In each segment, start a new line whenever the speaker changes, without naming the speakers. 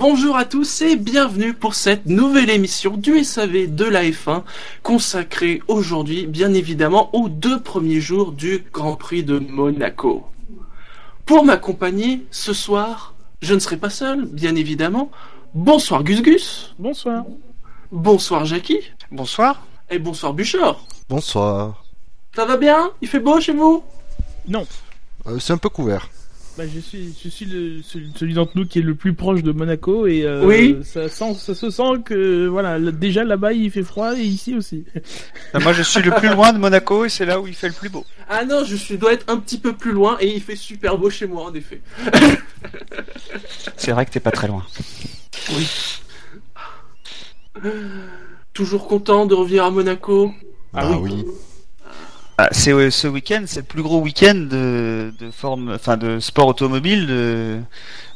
Bonjour à tous et bienvenue pour cette nouvelle émission du SAV de la F1 consacrée aujourd'hui bien évidemment aux deux premiers jours du Grand Prix de Monaco. Pour m'accompagner ce soir, je ne serai pas seul, bien évidemment. Bonsoir Gus Gus.
Bonsoir.
Bonsoir Jackie.
Bonsoir.
Et bonsoir Bouchard.
Bonsoir.
Ça va bien? Il fait beau chez vous?
Non.
Euh, c'est un peu couvert.
Bah, je suis, je suis le, celui, d'entre nous qui est le plus proche de Monaco et euh,
Oui.
ça, sent, ça se sent que voilà, là, déjà là-bas il fait froid et ici aussi.
Euh, Moi, je suis le plus loin de Monaco et c'est là où il fait le plus beau.
Ah non, je suis, dois être un petit peu plus loin et il fait super beau chez moi en effet.
C'est vrai que t'es pas très loin.
Toujours content de revenir à Monaco.
Ah
bah
oui.
oui.
Ah, c'est ce week-end, c'est le plus gros week-end de, de forme, enfin de sport automobile de,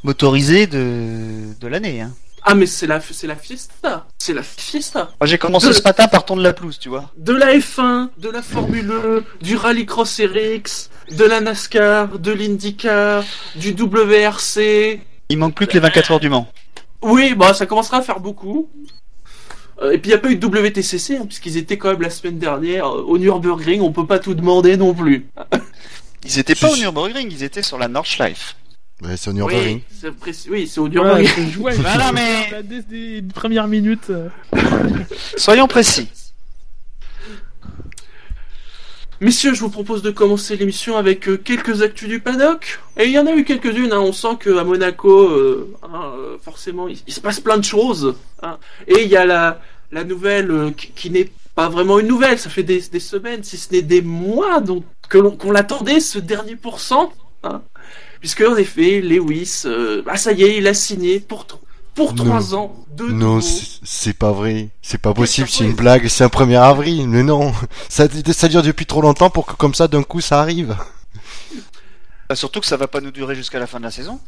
motorisé de, de l'année. Hein.
Ah mais c'est la, c'est la fiesta. C'est la fiesta.
Moi, j'ai commencé
De-
ce matin par ton de la pelouse, tu vois.
De la F1, de la Formule 1, du Rallycross RX, de la NASCAR, de l'IndyCar, du WRC.
Il manque plus que les 24 heures du Mans.
Oui, bah ça commencera à faire beaucoup. Euh, et puis il n'y a pas eu de WTCC, hein, puisqu'ils étaient quand même la semaine dernière euh, au Nürburgring, on peut pas tout demander non plus.
Ils étaient pas au. Nürburgring, ils étaient sur la Nordschleife.
Ouais, c'est au Nürburgring.
Oui, c'est oui, au Nürburgring.
Voilà, mais-
Dès des premières minutes. euh,
Soyons précis.
Messieurs, je vous propose de commencer l'émission avec quelques actus du paddock. Et il y en a eu quelques-unes, hein. on sent qu'à Monaco, euh, hein, forcément, il, il se passe plein de choses. hein. Et il y a la, la nouvelle euh, qui, qui n'est pas vraiment une nouvelle, ça fait des, des semaines, si ce n'est des mois donc, que l'on- qu'on l'attendait, ce dernier pourcent. Hein. Puisque en effet, Lewis, euh, bah, ça y est, il a signé pour, tr- pour
Non.
trois ans de
Non, c'est c'est pas vrai. C'est pas possible, c'est une blague, c'est un 1er avril. Mais non, ça, ça dure depuis trop longtemps pour que comme ça d'un coup ça arrive.
Bah, surtout que ça va pas nous durer jusqu'à la fin de la saison.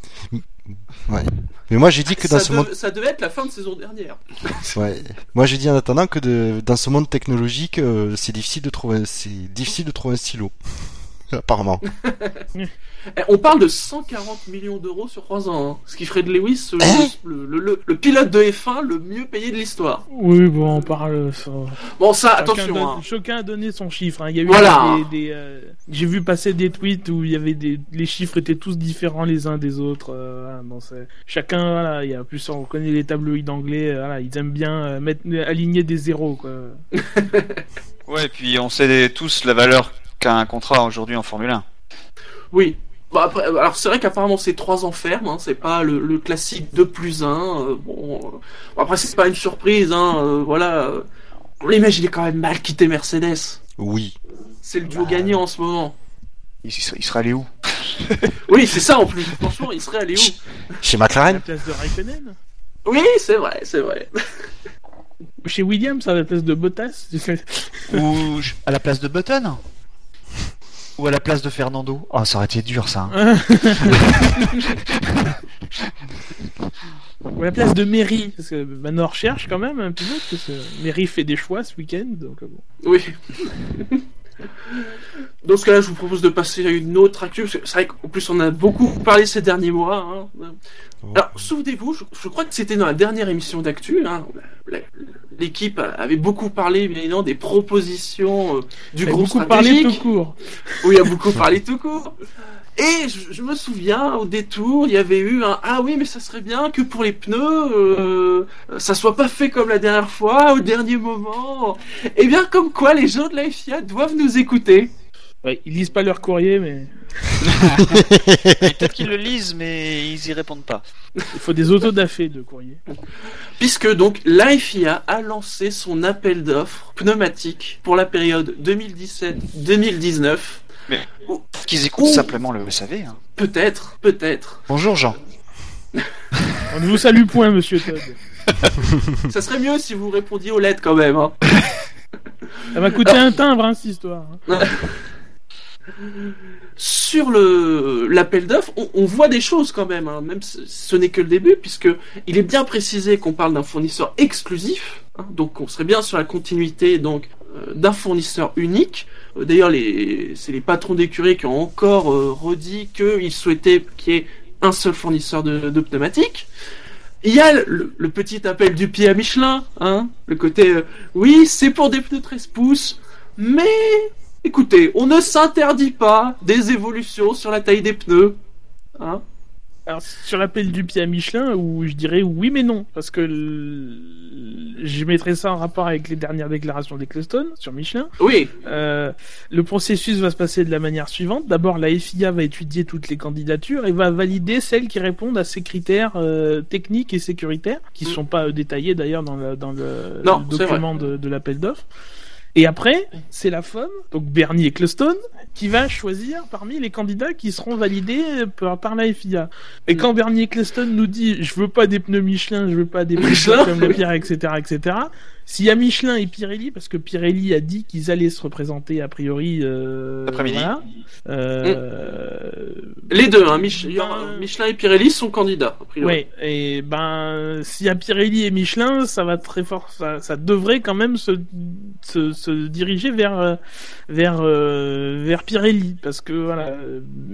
Ouais. Mais moi j'ai dit que dans
ça,
ce monde,
ça devait être la fin de saison dernière.
ouais. Moi j'ai dit en attendant que de... dans ce monde technologique, euh, c'est difficile de trouver, c'est difficile de trouver un stylo. Apparemment.
Eh, On parle de 140 millions d'euros sur 3 ans, hein, ce qui ferait de Lewis
Hein
le, le- le- le pilote de F1 le mieux payé de l'histoire.
Oui, bon, on parle. ça-
Bon, ça,
Chacun,
attention.
donne-
hein.
chacun a donné son chiffre. hein. Il y a eu
Voilà.
des, des, euh, j'ai vu passer des tweets où il y avait des, les chiffres étaient tous différents les uns des autres. euh, bon, chacun, voilà, il y a plus on connaît les tabloïds anglais. euh, voilà, ils aiment bien euh, mettre, aligner des zéros, quoi.
Ouais, et puis on sait tous la valeur qu'a un contrat aujourd'hui en Formule 1.
Oui. Bon, après, euh, alors c'est vrai qu'apparemment c'est 3 ans ferme, hein, c'est pas le, le classique 2 plus 1. euh, bon, euh, après c'est pas une surprise, hein, euh, voilà. euh, on l'imagine quand même mal quitter Mercedes.
Oui.
C'est le duo gagnant en ce moment.
Il, serait- il serait allé où?
Oui, c'est ça en plus. Franchement, il serait allé où?
Chez
À la
McLaren.
place de Raikkonen?
Oui, c'est vrai, c'est vrai.
Chez Williams, à la place de Bottas?
Ou à la place de Button? Ou à la place de Fernando Oh, ça aurait été dur ça. hein.
Ou à la place de Mary, parce que maintenant on recherche quand même un pilote, parce que Mary fait des choix ce week-end, donc euh, bon.
Oui. Dans ce cas-là, je vous propose de passer à une autre actu. C'est vrai qu'en plus, on a beaucoup parlé ces derniers mois. hein. Alors, souvenez-vous, je, je crois que c'était dans la dernière émission d'actu. hein, L'équipe avait beaucoup parlé, bien évidemment, des propositions euh, du
Il a
groupe
beaucoup parlé
stratégique.
tout court.
Oui, il a beaucoup parlé tout court. Et je, je me souviens, au détour, il y avait eu un Ah oui, mais ça serait bien que pour les pneus, euh, ça soit pas fait comme la dernière fois, au dernier moment. Eh bien, comme quoi, les gens de la FIA doivent nous écouter.
Ouais, ils lisent pas leur courrier, mais
Peut-être qu'ils le lisent, mais ils y répondent pas.
il faut des autodafés de courrier.
Puisque donc la FIA a lancé son appel d'offres pneumatique pour la période 2017-2019.
Mais
Ou-
qu'ils écoutent simplement le SAV. hein.
Peut-être, peut-être.
Bonjour Jean.
On ne vous salue point, monsieur Todd.
Ça serait mieux si vous répondiez aux lettres quand même. hein.
Ça m'a coûté un timbre, hein, cette histoire. hein.
sur le l'appel d'offres, on, on voit des choses quand même, hein, même si ce n'est que le début, puisque il est bien précisé qu'on parle d'un fournisseur exclusif, hein, donc on serait bien sur la continuité donc euh, d'un fournisseur unique. D'ailleurs, c'est les patrons d'écurie qui ont encore euh, redit qu'ils souhaitaient qu'il y ait un seul fournisseur de, pneumatiques. Il y a le, le petit appel du pied à Michelin, hein, le côté euh, oui, c'est pour des pneus 13 pouces, mais écoutez, on ne s'interdit pas des évolutions sur la taille des pneus. Hein.
Alors, sur l'appel du pied à Michelin, où je dirais oui mais non, parce que l- je mettrais ça en rapport avec les dernières déclarations d'Ecclestone sur Michelin.
Oui,
Euh, le processus va se passer de la manière suivante. D'abord, la FIA va étudier toutes les candidatures et va valider celles qui répondent à ces critères euh, techniques et sécuritaires, qui
Mm.
sont pas euh, détaillés d'ailleurs dans le, dans le,
Non,
le document de, de l'appel d'offres. Et après, c'est la FOM, donc Bernie Ecclestone, qui va choisir parmi les candidats qui seront validés par, par la FIA. Et quand Bernie Ecclestone nous dit je veux pas des pneus Michelin, je veux pas des pneus comme la pierre, etc., etc. S'il y a Michelin et Pirelli, parce que Pirelli a dit qu'ils allaient se représenter a priori euh,
Après-midi.
voilà. Euh,
les deux, hein, Mich-
Ben-
Michelin et Pirelli sont candidats. A priori.
Ouais, et ben s'il y a Pirelli et Michelin, ça va très fort, ça, ça devrait quand même se, se, se diriger vers euh, vers euh, vers Pirelli parce que voilà,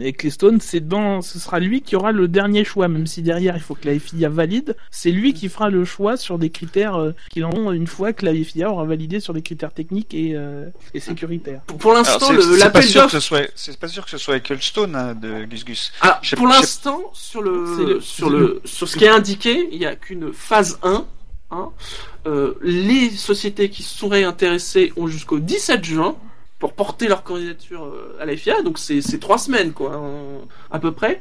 Ecclestone, c'est dans, ce sera lui qui aura le dernier choix, même si derrière il faut que la FIA valide, c'est lui qui fera le choix sur des critères qui auront une fois que la FIA aura validé sur des critères techniques et, euh, et sécuritaires.
Pour, l'instant, l'appel
sûr que
d'offres.
ce soit, c'est pas sûr que ce soit Ecclestone hein, de Gus Gus.
Alors,
sais-
pour l'instant, sur le, sur le, sur ce qui est indiqué, il n'y a qu'une phase 1. hein. Euh, les sociétés qui seraient intéressées ont jusqu'au 17 juin pour porter leur candidature euh, à la FIA, donc c'est c'est trois semaines, quoi, en- à peu près.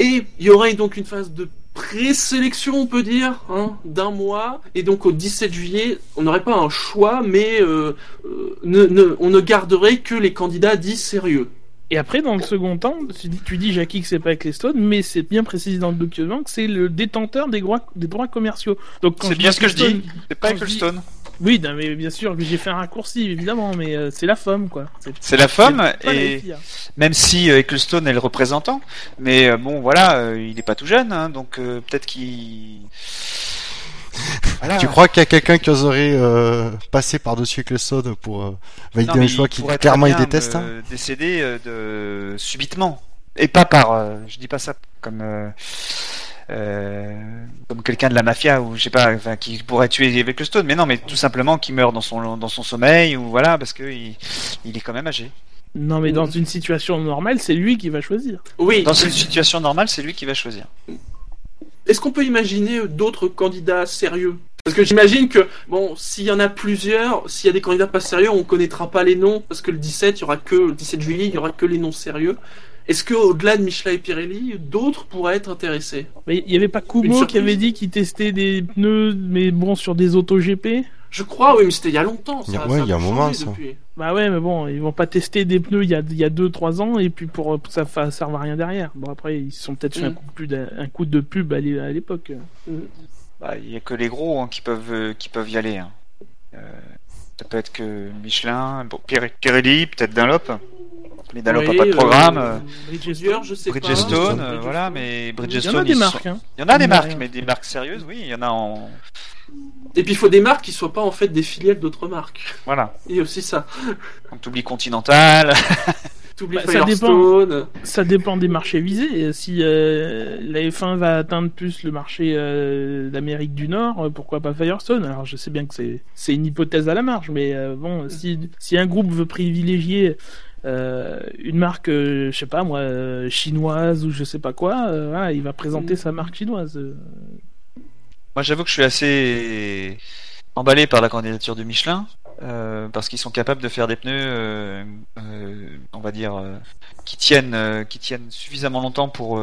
Et il y aurait donc une phase de présélection, on peut dire, hein, d'un mois. Et donc au 17 juillet, on n'aurait pas un choix, mais euh, euh, ne, ne- on ne garderait que les candidats dits sérieux.
Et après, dans le second temps, tu dis, tu dis Jackie, que c'est pas Ecclestone, mais c'est bien précisé dans le document que c'est le détenteur des droits, des droits commerciaux. Donc,
C'est bien ce que je dis. C'est pas Ecclestone.
Oui, non, mais bien sûr, j'ai fait un raccourci, évidemment, mais euh, c'est la femme, quoi.
C'est la femme et
FIA.
même si euh, Ecclestone est le représentant, mais euh, bon voilà, euh, il est pas tout jeune, hein, donc euh, peut-être qu'il. Voilà.
Tu crois qu'il y a quelqu'un qui oserait euh, passer par-dessus Ecclestone pour euh, valider
Non,
un choix
il
qui
pourrait
clairement il déteste hein
Décéder euh, de subitement et pas par. euh, je dis pas ça comme. Euh, comme quelqu'un de la mafia ou je sais pas enfin qui pourrait tuer Ecclestone mais non mais tout simplement qui meurt dans son dans son sommeil ou voilà parce que il, il est quand même âgé
Non, mais dans une situation normale, c'est lui qui va choisir.
Oui.
dans une situation normale c'est lui qui va choisir
Est-ce qu'on peut imaginer d'autres candidats sérieux? Parce que j'imagine que, bon, s'il y en a plusieurs, s'il y a des candidats pas sérieux, on connaîtra pas les noms, parce que le 17, il y aura que, le 17 juillet, il y aura que les noms sérieux. Est-ce que, au-delà de Michelin et Pirelli, d'autres pourraient être intéressés?
Mais il y avait pas Kumo qui avait dit qu'il testait des pneus, mais bon, sur des autos GP
Je crois, oui, mais c'était il y a longtemps. Ça,
Il y a-
ça
ouais, il y a un moment, ça.
depuis.
Bah ouais, mais bon, ils vont pas tester des pneus il y a il y a deux trois ans et puis pour ça ça serve à rien derrière. Bon après ils se sont peut-être fait un
Mm.
coup, de pub à- un coup de pub à l'é- à l'époque.
Bah, il y a que les gros hein, qui peuvent euh, qui peuvent y aller. hein. Euh, ça peut être que Michelin, bon, Pir- Pirelli, peut-être Dunlop. Mais Dunlop
Oui,
a pas de
euh,
programme. euh,
Bridgestone, je sais pas.
Bridgestone, euh, voilà, mais
Il y en
Bridgestone,
a des
ils sont-
marques. Hein.
Il y en a des
Il y en a
marques,
rien.
mais des marques sérieuses, oui, il y en a en.
Et puis il faut des marques qui soient pas en fait des filiales d'autres marques.
Voilà.
Il y a aussi ça.
Donc t'oublies Continental.
Bah, ça
Firestone.
Ça dépend des marchés visés. Et Si euh, la F1 va atteindre plus le marché euh, d'Amérique du Nord, euh, pourquoi pas Firestone? Alors je sais bien que c'est c'est une hypothèse à la marge, mais euh, bon, si si un groupe veut privilégier euh, une marque, euh, je sais pas moi, euh, chinoise ou je sais pas quoi, euh, voilà, il va présenter sa marque chinoise.
Moi, j'avoue que je suis assez emballé par la candidature de Michelin. Euh, parce qu'ils sont capables de faire des pneus, euh, euh, on va dire, qui tiennent, qui tiennent suffisamment longtemps pour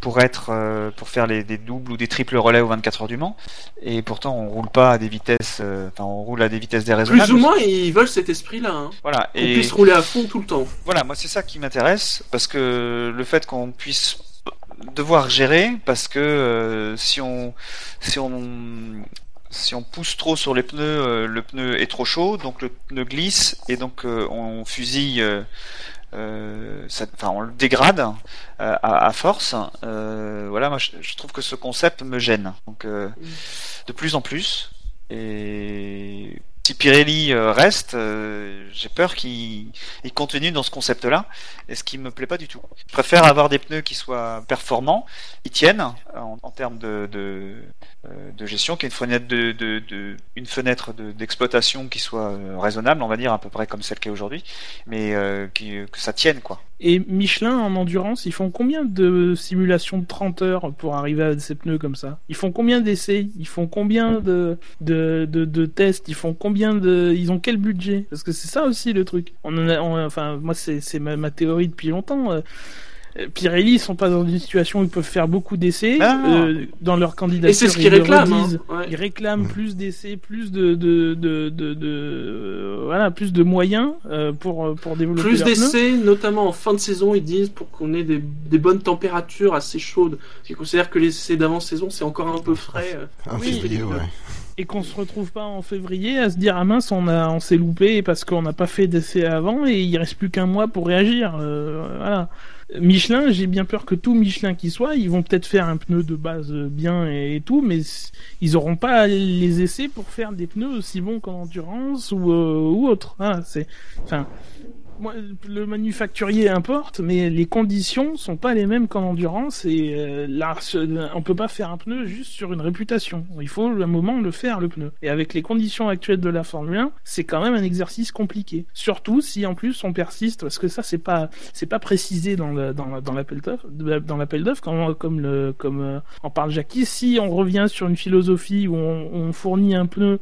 pour être, pour faire les, des doubles ou des triples relais aux 24 heures du Mans. Et pourtant, on roule pas à des vitesses, enfin, on roule à des vitesses déraisonnables.
Plus ou moins, ils veulent cet esprit-là. Hein.
Voilà.
Qu'on
Et
puisse rouler à fond tout le temps.
voilà, moi c'est ça qui m'intéresse parce que le fait qu'on puisse devoir gérer, parce que euh, si on si on si on pousse trop sur les pneus, euh, le pneu est trop chaud, donc le pneu glisse et donc euh, on fusille. euh, ça- enfin, on le dégrade euh, à, à force. Euh, voilà, moi je, je trouve que ce concept me gêne. Donc, de plus en plus. Et si Pirelli euh, reste, euh, j'ai peur qu'il il continue dans ce concept-là, et ce qui me plaît pas du tout. Je préfère avoir des pneus qui soient performants, qui tiennent en, termes de, de, euh, de gestion, qui est une fenêtre de, d'exploitation qui soit raisonnable, on va dire à peu près comme celle qui est aujourd'hui, mais que ça tienne quoi.
Et Michelin en endurance, ils font combien de simulations de 30 heures pour arriver à ces pneus comme ça? Ils font combien d'essais? Ils font combien de, de, de, tests? Ils font de Ils ont quel budget? Parce que c'est ça aussi le truc. On en a, on- enfin, moi c'est c'est ma, ma théorie depuis longtemps. euh, euh, Pirelli ils sont pas dans une situation où ils peuvent faire beaucoup d'essais
Ah.
euh, dans leur candidature.
Et c'est ce
ils
qu'ils réclament. hein. Ouais.
Ils réclament
Mm.
plus d'essais, plus de, de, de, de, de- euh, voilà, plus de moyens euh, pour pour développer
Plus d'essais, notamment en fin de saison, ils disent pour qu'on ait des, des bonnes températures assez chaudes. Qu'ils considèrent que les essais d'avant-saison, c'est encore un peu frais. euh.
En
Oui.
février, ouais.
Et qu'on se retrouve pas en février à se dire ah mince on a on s'est loupé parce qu'on n'a pas fait d'essai avant et il reste plus qu'un mois pour réagir. Euh, voilà. Michelin j'ai bien peur que tout Michelin qui soit ils vont peut-être faire un pneu de base bien et, tout mais ils auront pas les essais pour faire des pneus aussi bons qu'en endurance ou euh, ou autre. C'est enfin le manufacturier importe, mais les conditions sont pas les mêmes qu'en endurance et euh, là, on peut pas faire un pneu juste sur une réputation. Il faut un moment le faire le pneu. Et avec les conditions actuelles de la Formule 1, c'est quand même un exercice compliqué. Surtout si en plus on persiste, parce que ça c'est pas c'est pas précisé dans dans, dans l'appel d'offres, dans d'offres comme comme comme euh, en parle Jackie. Si on revient sur une philosophie où on, fournit un pneu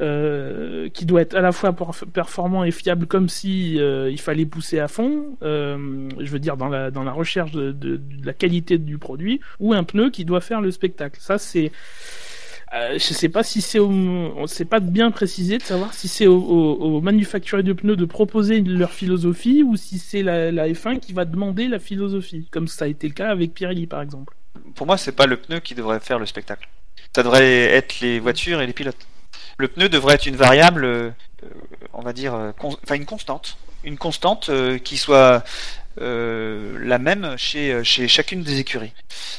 euh, qui doit être à la fois perf- performant et fiable comme si euh, il fallait pousser à fond, euh, je veux dire dans la recherche de, la qualité du produit, ou un pneu qui doit faire le spectacle. Ça c'est euh, je sais pas si c'est au, on sait pas bien précisé de savoir si c'est au, au, au manufacturier de pneus de proposer leur philosophie ou si c'est la, la F1 qui va demander la philosophie, comme ça a été le cas avec Pirelli par exemple.
Pour moi, c'est pas le pneu qui devrait faire le spectacle. Ça devrait être les voitures et les pilotes. Le pneu devrait être une variable, euh, on va dire, euh, enfin une constante, une constante euh, qui soit euh, la même chez chez chacune des écuries.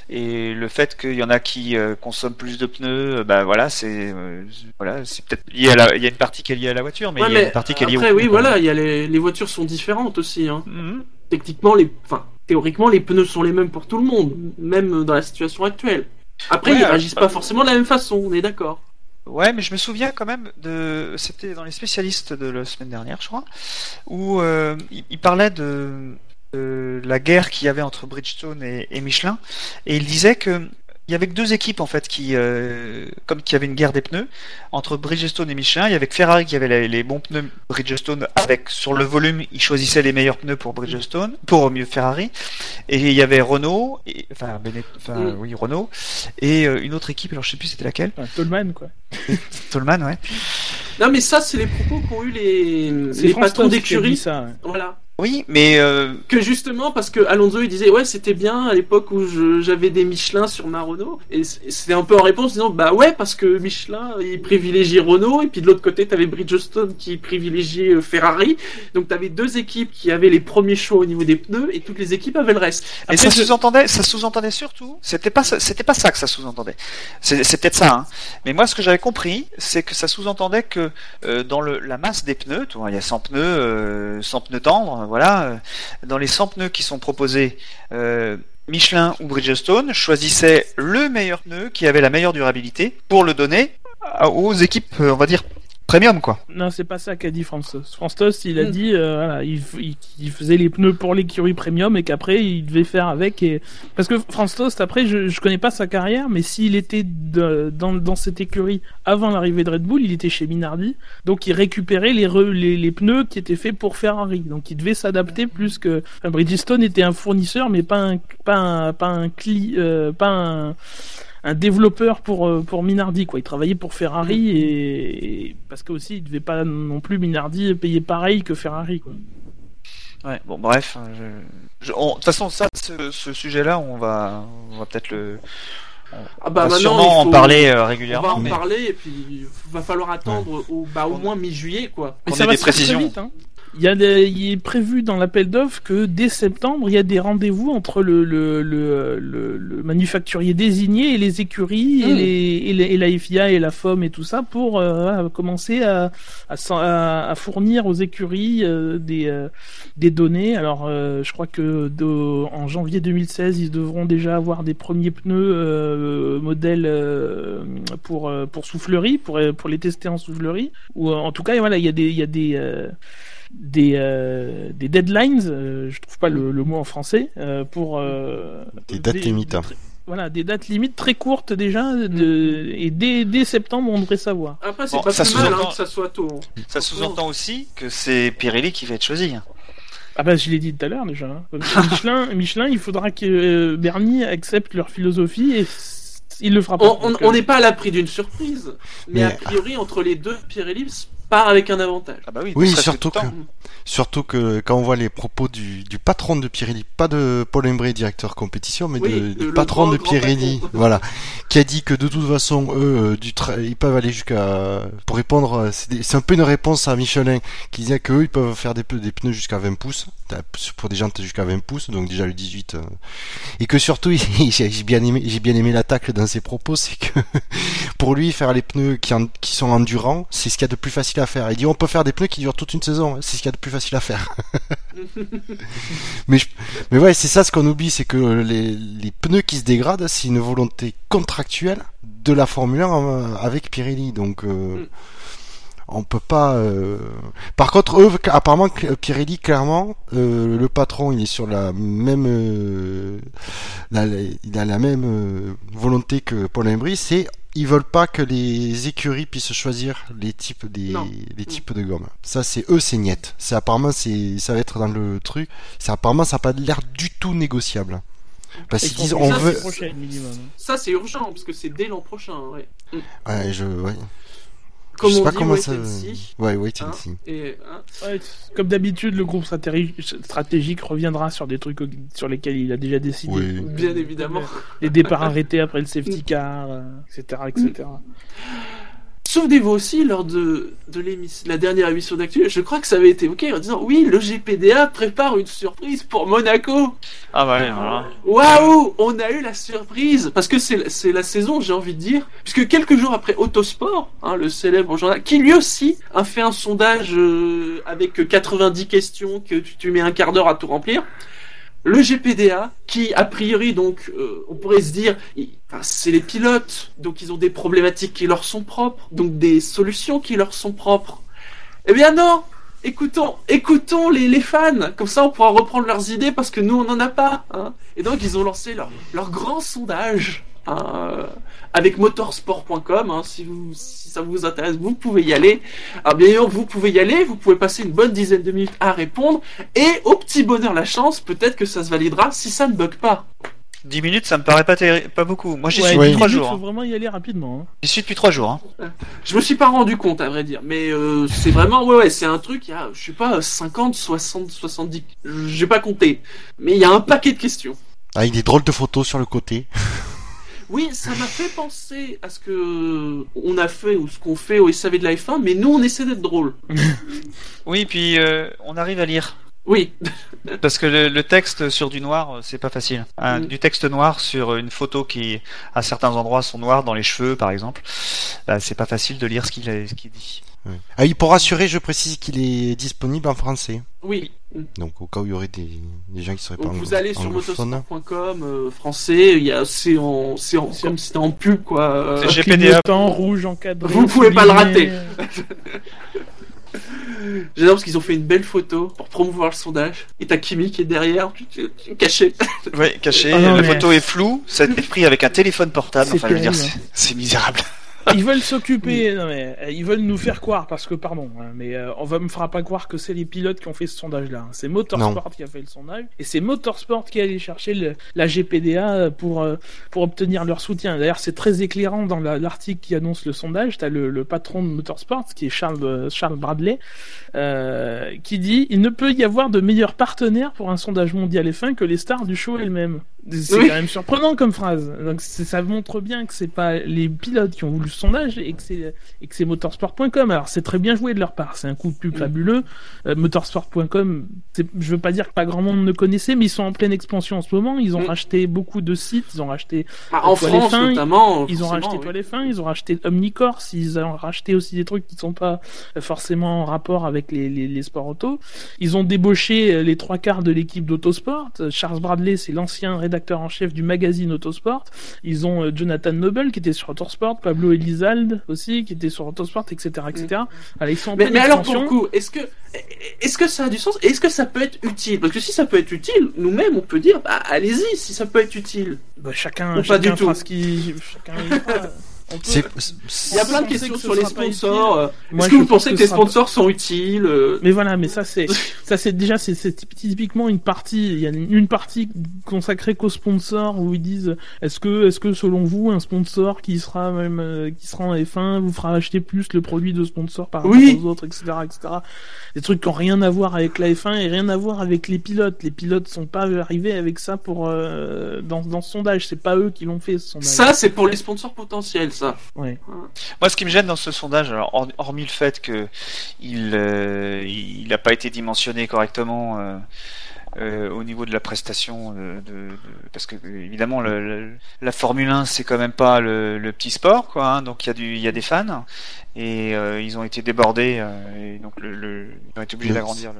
Et le fait qu'il y en a qui euh, consomment plus de pneus, euh, bah voilà, c'est euh, voilà, c'est peut-être lié à la, il y a une partie qui est liée à la voiture, mais
Ouais,
il y a
mais
une partie qui est liée
après,
au
oui, voilà, il y a les, les voitures sont différentes aussi. Hein.
Mhm.
Techniquement, les, enfin, théoriquement, les pneus sont les mêmes pour tout le monde, même dans la situation actuelle. Après,
Ouais,
ils
euh,
réagissent pas forcément de la même façon, on est d'accord.
Ouais, mais je me souviens quand même de. C'était dans les spécialistes de la semaine dernière, je crois, où euh, il, parlait de, la guerre qu'il y avait entre Bridgestone et Michelin, et il disait que il y avait que deux équipes en fait qui, euh, comme qu'il y avait une guerre des pneus entre Bridgestone et Michelin, il y avait que Ferrari qui avait les, les bons pneus Bridgestone avec sur le volume, ils choisissaient les meilleurs pneus pour Bridgestone, pour mieux Ferrari, et il y avait Renault, et, enfin, Bene- enfin
Mm.
oui Renault, et euh, une autre équipe, alors je sais plus c'était laquelle,
Enfin, Tolman quoi.
Tolman, ouais.
Non, mais ça, c'est les propos qu'ont eu les, les patrons
qui
d'écurie.
ça. ouais.
Voilà.
Oui, mais euh,
Que justement, parce que Alonso, il disait, ouais, c'était bien à l'époque où j'avais des Michelin sur ma Renault. Et c'était un peu en réponse disant, bah ouais, parce que Michelin, il privilégie Renault, et puis de l'autre côté, t'avais Bridgestone qui privilégiait euh, Ferrari. Donc t'avais deux équipes qui avaient les premiers choix au niveau des pneus, et toutes les équipes avaient le reste.
Et ça
je-
sous-entendait, ça sous-entendait surtout, c'était pas, ça- c'était pas ça que ça sous-entendait. C'est, c'est peut-être ça, hein. Mais moi, ce que j'avais compris, c'est que ça sous-entendait que euh, dans le, la masse des pneus, tu vois, il y a 100 pneus, euh, 100 pneus tendres, voilà. euh, dans les 100 pneus qui sont proposés, euh, Michelin ou Bridgestone choisissaient le meilleur pneu qui avait la meilleure durabilité pour le donner aux équipes, euh, on va dire premium, quoi.
Non, c'est pas ça qu'a dit France Tost. France Tost, il a
Mm.
dit, euh, voilà, il, f- il- il faisait les pneus pour l'écurie premium et qu'après il devait faire avec. Et... Parce que France Tost, après, je, je connais pas sa carrière, mais s'il était de- dans, dans cette écurie avant l'arrivée de Red Bull, il était chez Minardi, donc il récupérait les, re- les, les pneus qui étaient faits pour Ferrari. Donc il devait s'adapter plus que. Enfin, Bridgestone était un fournisseur, mais pas un, pas un, pas un cli, euh, pas un un développeur pour euh, pour Minardi quoi. Il travaillait pour Ferrari et, et- parce que aussi il devait pas non plus Minardi payer pareil que Ferrari quoi.
Ouais, bon, bref. on- De toute façon, ça, ce, ce sujet-là, on va, on va peut-être le.
Ah
on
bah
va
maintenant,
sûrement
faut-
en parler euh,
On va
régulièrement.
en
mais-
parler, et puis il va falloir attendre au, bah, au moins mi-juillet, quoi.
Mais ça va
des précisions.
vite, hein. Il y a des- il est prévu dans l'appel d'offres que dès septembre, il y a des rendez-vous entre le, le, le, le, le manufacturier désigné et les écuries et,
Mm.
les, et, les- et la FIA et la FOM et tout ça pour euh, commencer à, à, à, fournir aux écuries euh, des, euh, des données. Alors, euh, je crois que de, en janvier 2016, ils devront déjà avoir des premiers pneus euh, modèles euh, pour euh, pour soufflerie, pour pour les tester en soufflerie. Ou en tout cas, voilà, il y a des il y a des euh, des, euh, des deadlines, euh, je trouve pas le, le mot en français, euh, pour euh,
Des dates limites.
des- voilà, des dates limites très courtes déjà, de, et dès, dès septembre, on devrait savoir.
Après, c'est
Bon,
pas
ça
plus mal hein,
sous-entend-
que ça soit tôt.
Ça sous-entend aussi que c'est Pirelli qui va être choisi. hein.
Ah bah je l'ai dit tout à l'heure déjà. hein. Michelin, Michelin, il faudra que euh, Bernie accepte leur philosophie et il le fera pas.
On n'est pas à l'abri d'une surprise, mais,
Mais-
a priori, entre les deux, Pirelli part avec un avantage.
Ah bah oui,
Oui, surtout que-. Surtout que quand on voit les propos du, du patron de Pirelli, pas de Paul Embré, directeur compétition, mais
Oui,
de,
le-
du patron
grand,
de Pirelli, voilà, qui a dit que de toute façon, eux, euh, du ils peuvent aller jusqu'à, pour répondre, euh, c'est un peu une réponse à Michelin, qui disait qu'eux, ils peuvent faire des, pneus jusqu'à 20 pouces, pour des jantes jusqu'à 20 pouces, donc déjà le 18, euh, et que surtout, j'ai bien aimé, j'ai bien aimé l'attaque dans ses propos, c'est que pour lui, faire les pneus qui, en- qui sont endurants, c'est ce qu'il y a de plus facile à faire. Il dit, on peut faire des pneus qui durent toute une saison, hein, c'est ce qu'il y a de plus facile à faire. mais, je- mais ouais, c'est ça ce qu'on oublie, c'est que les, les pneus qui se dégradent, c'est une volonté contractuelle de la Formule 1 euh, avec Pirelli. Donc, euh,
Mm.
on peut pas. euh, Par contre, eux, apparemment, Pirelli, clairement, euh, le patron, il est sur la même, la- il a la même volonté que Paul Embry, c'est ils veulent pas que les écuries puissent choisir les types des les types de gomme. Ça c'est eux c'est net. C'est apparemment c'est ça va être dans le truc. C'est apparemment ça n'a pas l'air du tout négociable. Parce
ils
qu'ils disent on
ça,
veut
c'est prochaine, minimum.
Ça, c'est urgent, parce que c'est dès l'an prochain. Ouais.
ouais, je ouais.
Comme
je sais
on
pas
dit,
comment
wait
ça
and see,
Ouais, wait and
hein.
see.
Et, hein,
Ouais, comme d'habitude, le groupe stratégi- stratégique reviendra sur des trucs sur lesquels il a déjà décidé.
Oui.
bien évidemment.
Les départs arrêtés après le safety car, euh, etc., etc.
Souvenez-vous aussi, lors de, de la dernière émission d'actu, je crois que ça avait été évoqué en disant oui, le GPDA prépare une surprise pour Monaco.
Ah ouais, voilà.
Waouh, on a eu la surprise parce que c'est c'est la saison, j'ai envie de dire, puisque quelques jours après Autosport, hein, le célèbre journal, qui lui aussi a fait un sondage euh, avec 90 questions que tu, tu mets un quart d'heure à tout remplir. Le GPDA, qui a priori donc, euh, on pourrait se dire, c'est les pilotes, donc ils ont des problématiques qui leur sont propres, donc des solutions qui leur sont propres. Eh bien non, écoutons, écoutons les, fans, comme ça on pourra reprendre leurs idées parce que nous on n'en a pas. Hein. Et donc ils ont lancé leur grand sondage euh, avec motorsport.com. Hein, si, vous, si ça vous intéresse, vous pouvez y aller. Alors bien sûr, vous pouvez y aller, vous pouvez passer une bonne dizaine de minutes à répondre. Et au petit bonheur la chance, peut-être que ça se validera si ça ne bug pas.
10 minutes, ça me paraît pas, pas beaucoup. Moi, j'y
Ouais,
suis depuis 3
il
jours.
faut
hein.
vraiment y aller rapidement. hein.
J'y suis depuis 3 jours. hein.
Je me suis pas rendu compte à vrai dire, mais euh, c'est vraiment ouais ouais, c'est un truc il y a je sais pas 50 60 70 j'ai pas compté, mais il y a un paquet de questions.
Avec des drôles de photos sur le côté.
Oui, ça m'a fait penser à ce que on a fait ou ce qu'on fait au SAV de la F1, mais nous on essaie d'être drôle.
Oui, puis euh, on arrive à lire.
Oui,
Parce que le, le texte sur du noir, euh, c'est pas facile. Un-
Mm.
Du texte noir sur une photo qui, à certains endroits, sont noirs dans les cheveux, par exemple, bah, c'est pas facile de lire ce qu'il a- ce qu'il dit.
Ouais. Ah, et pour rassurer, je précise qu'il est disponible en français.
oui.
Donc au cas où il y aurait des, des gens qui seraient
Donc
pas
vous allez sur
anglophones.
motorsport.com euh, français, il y a c'est en c'est en c'était en pub quoi. euh,
C'est GPDA.
Clignotant, rouge encadré.
Vous pouvez pas le rater. J'adore parce qu'ils ont fait une belle photo pour promouvoir le sondage. Et t'as Kimi qui est derrière, tu- tu- tu- caché.
Ouais, caché,
Ah non,
la
mais-
photo est floue, ça a été pris avec un téléphone portable,
C'est
enfin, je veux dire, c'est misérable.
Ils veulent s'occuper, non mais euh, ils veulent nous faire croire parce que pardon, hein, mais euh, on va me fera pas croire que c'est les pilotes qui ont fait ce sondage-là. hein. C'est Motorsport qui a fait le sondage et c'est Motorsport qui est allé chercher le- la GPDA pour euh, pour obtenir leur soutien. D'ailleurs, c'est très éclairant dans la- l'article qui annonce le sondage. T'as le, le patron de Motorsport qui est Charles euh, Charles Bradley euh, qui dit il ne peut y avoir de meilleur partenaire pour un sondage mondial F1 que les stars du show elles-mêmes. C'est
Oui.
quand même surprenant comme phrase. Donc ça montre bien que c'est pas les pilotes qui ont voulu ce sondage et que c'est et que c'est motorsport.com. Alors c'est très bien joué de leur part. C'est un coup de pub
Mm.
fabuleux. Euh, motorsport.com, je veux pas dire que pas grand monde ne connaissait, mais ils sont en pleine expansion en ce moment. Ils ont
Mm.
racheté beaucoup de sites. Ils ont racheté
Bah, en
Toile et
France
Fin,
notamment.
ils ont racheté
oui.
Toile et Fin, ils ont racheté Omnicorse, ils ont racheté aussi des trucs qui sont pas euh, forcément en rapport avec les, les, les sports auto. Ils ont débauché euh, les trois quarts de l'équipe d'Autosport. Euh, Charles Bradley, c'est l'ancien rédacteur en chef du magazine Autosport. Ils ont euh, Jonathan Noble qui était sur Autosport, Pablo Elizalde aussi qui était sur Autosport, etc., etc. Alors, ils sont en
Mais, mais alors pour le coup, est-ce que est-ce que ça a du sens? Et Est-ce que ça peut être utile? Parce que si ça peut être utile, nous-mêmes on peut dire, bah allez-y si ça peut être utile.
Bah, chacun,
Ou pas
chacun
du
fera
tout.
ce chacun. On peut-
C'est,
Il y a plein de questions
que
sur les sponsors. euh, Est-ce que vous
pense
pensez que,
ce
les
sera
sponsors sont utiles euh,
Mais voilà, mais ça c'est ça c'est déjà c'est typiquement une partie il y a une une partie consacrée qu'aux sponsors où ils disent est-ce que est-ce que selon vous un sponsor qui sera même euh, qui sera en F1 vous fera acheter plus le produit de sponsor par rapport
Oui.
aux autres etc etc des trucs qui ont rien à voir avec la F1 et rien à voir avec les pilotes. Les pilotes sont pas arrivés avec ça pour euh, dans dans ce sondage. C'est pas eux qui l'ont fait ce sondage.
Ça, c'est pour les sponsors potentiels, ça.
ouais
Moi, ce qui me gêne dans ce sondage, alors hor- hormis le fait que il euh, il n'a pas été dimensionné correctement euh, euh, au niveau de la prestation, euh, de, de- parce que euh, évidemment le- le- la Formule 1 c'est quand même pas le, le petit sport, quoi. hein, donc il y a du il y a des fans et euh, ils ont été débordés euh, et donc le, le- ils ont été obligés
Le-
d'agrandir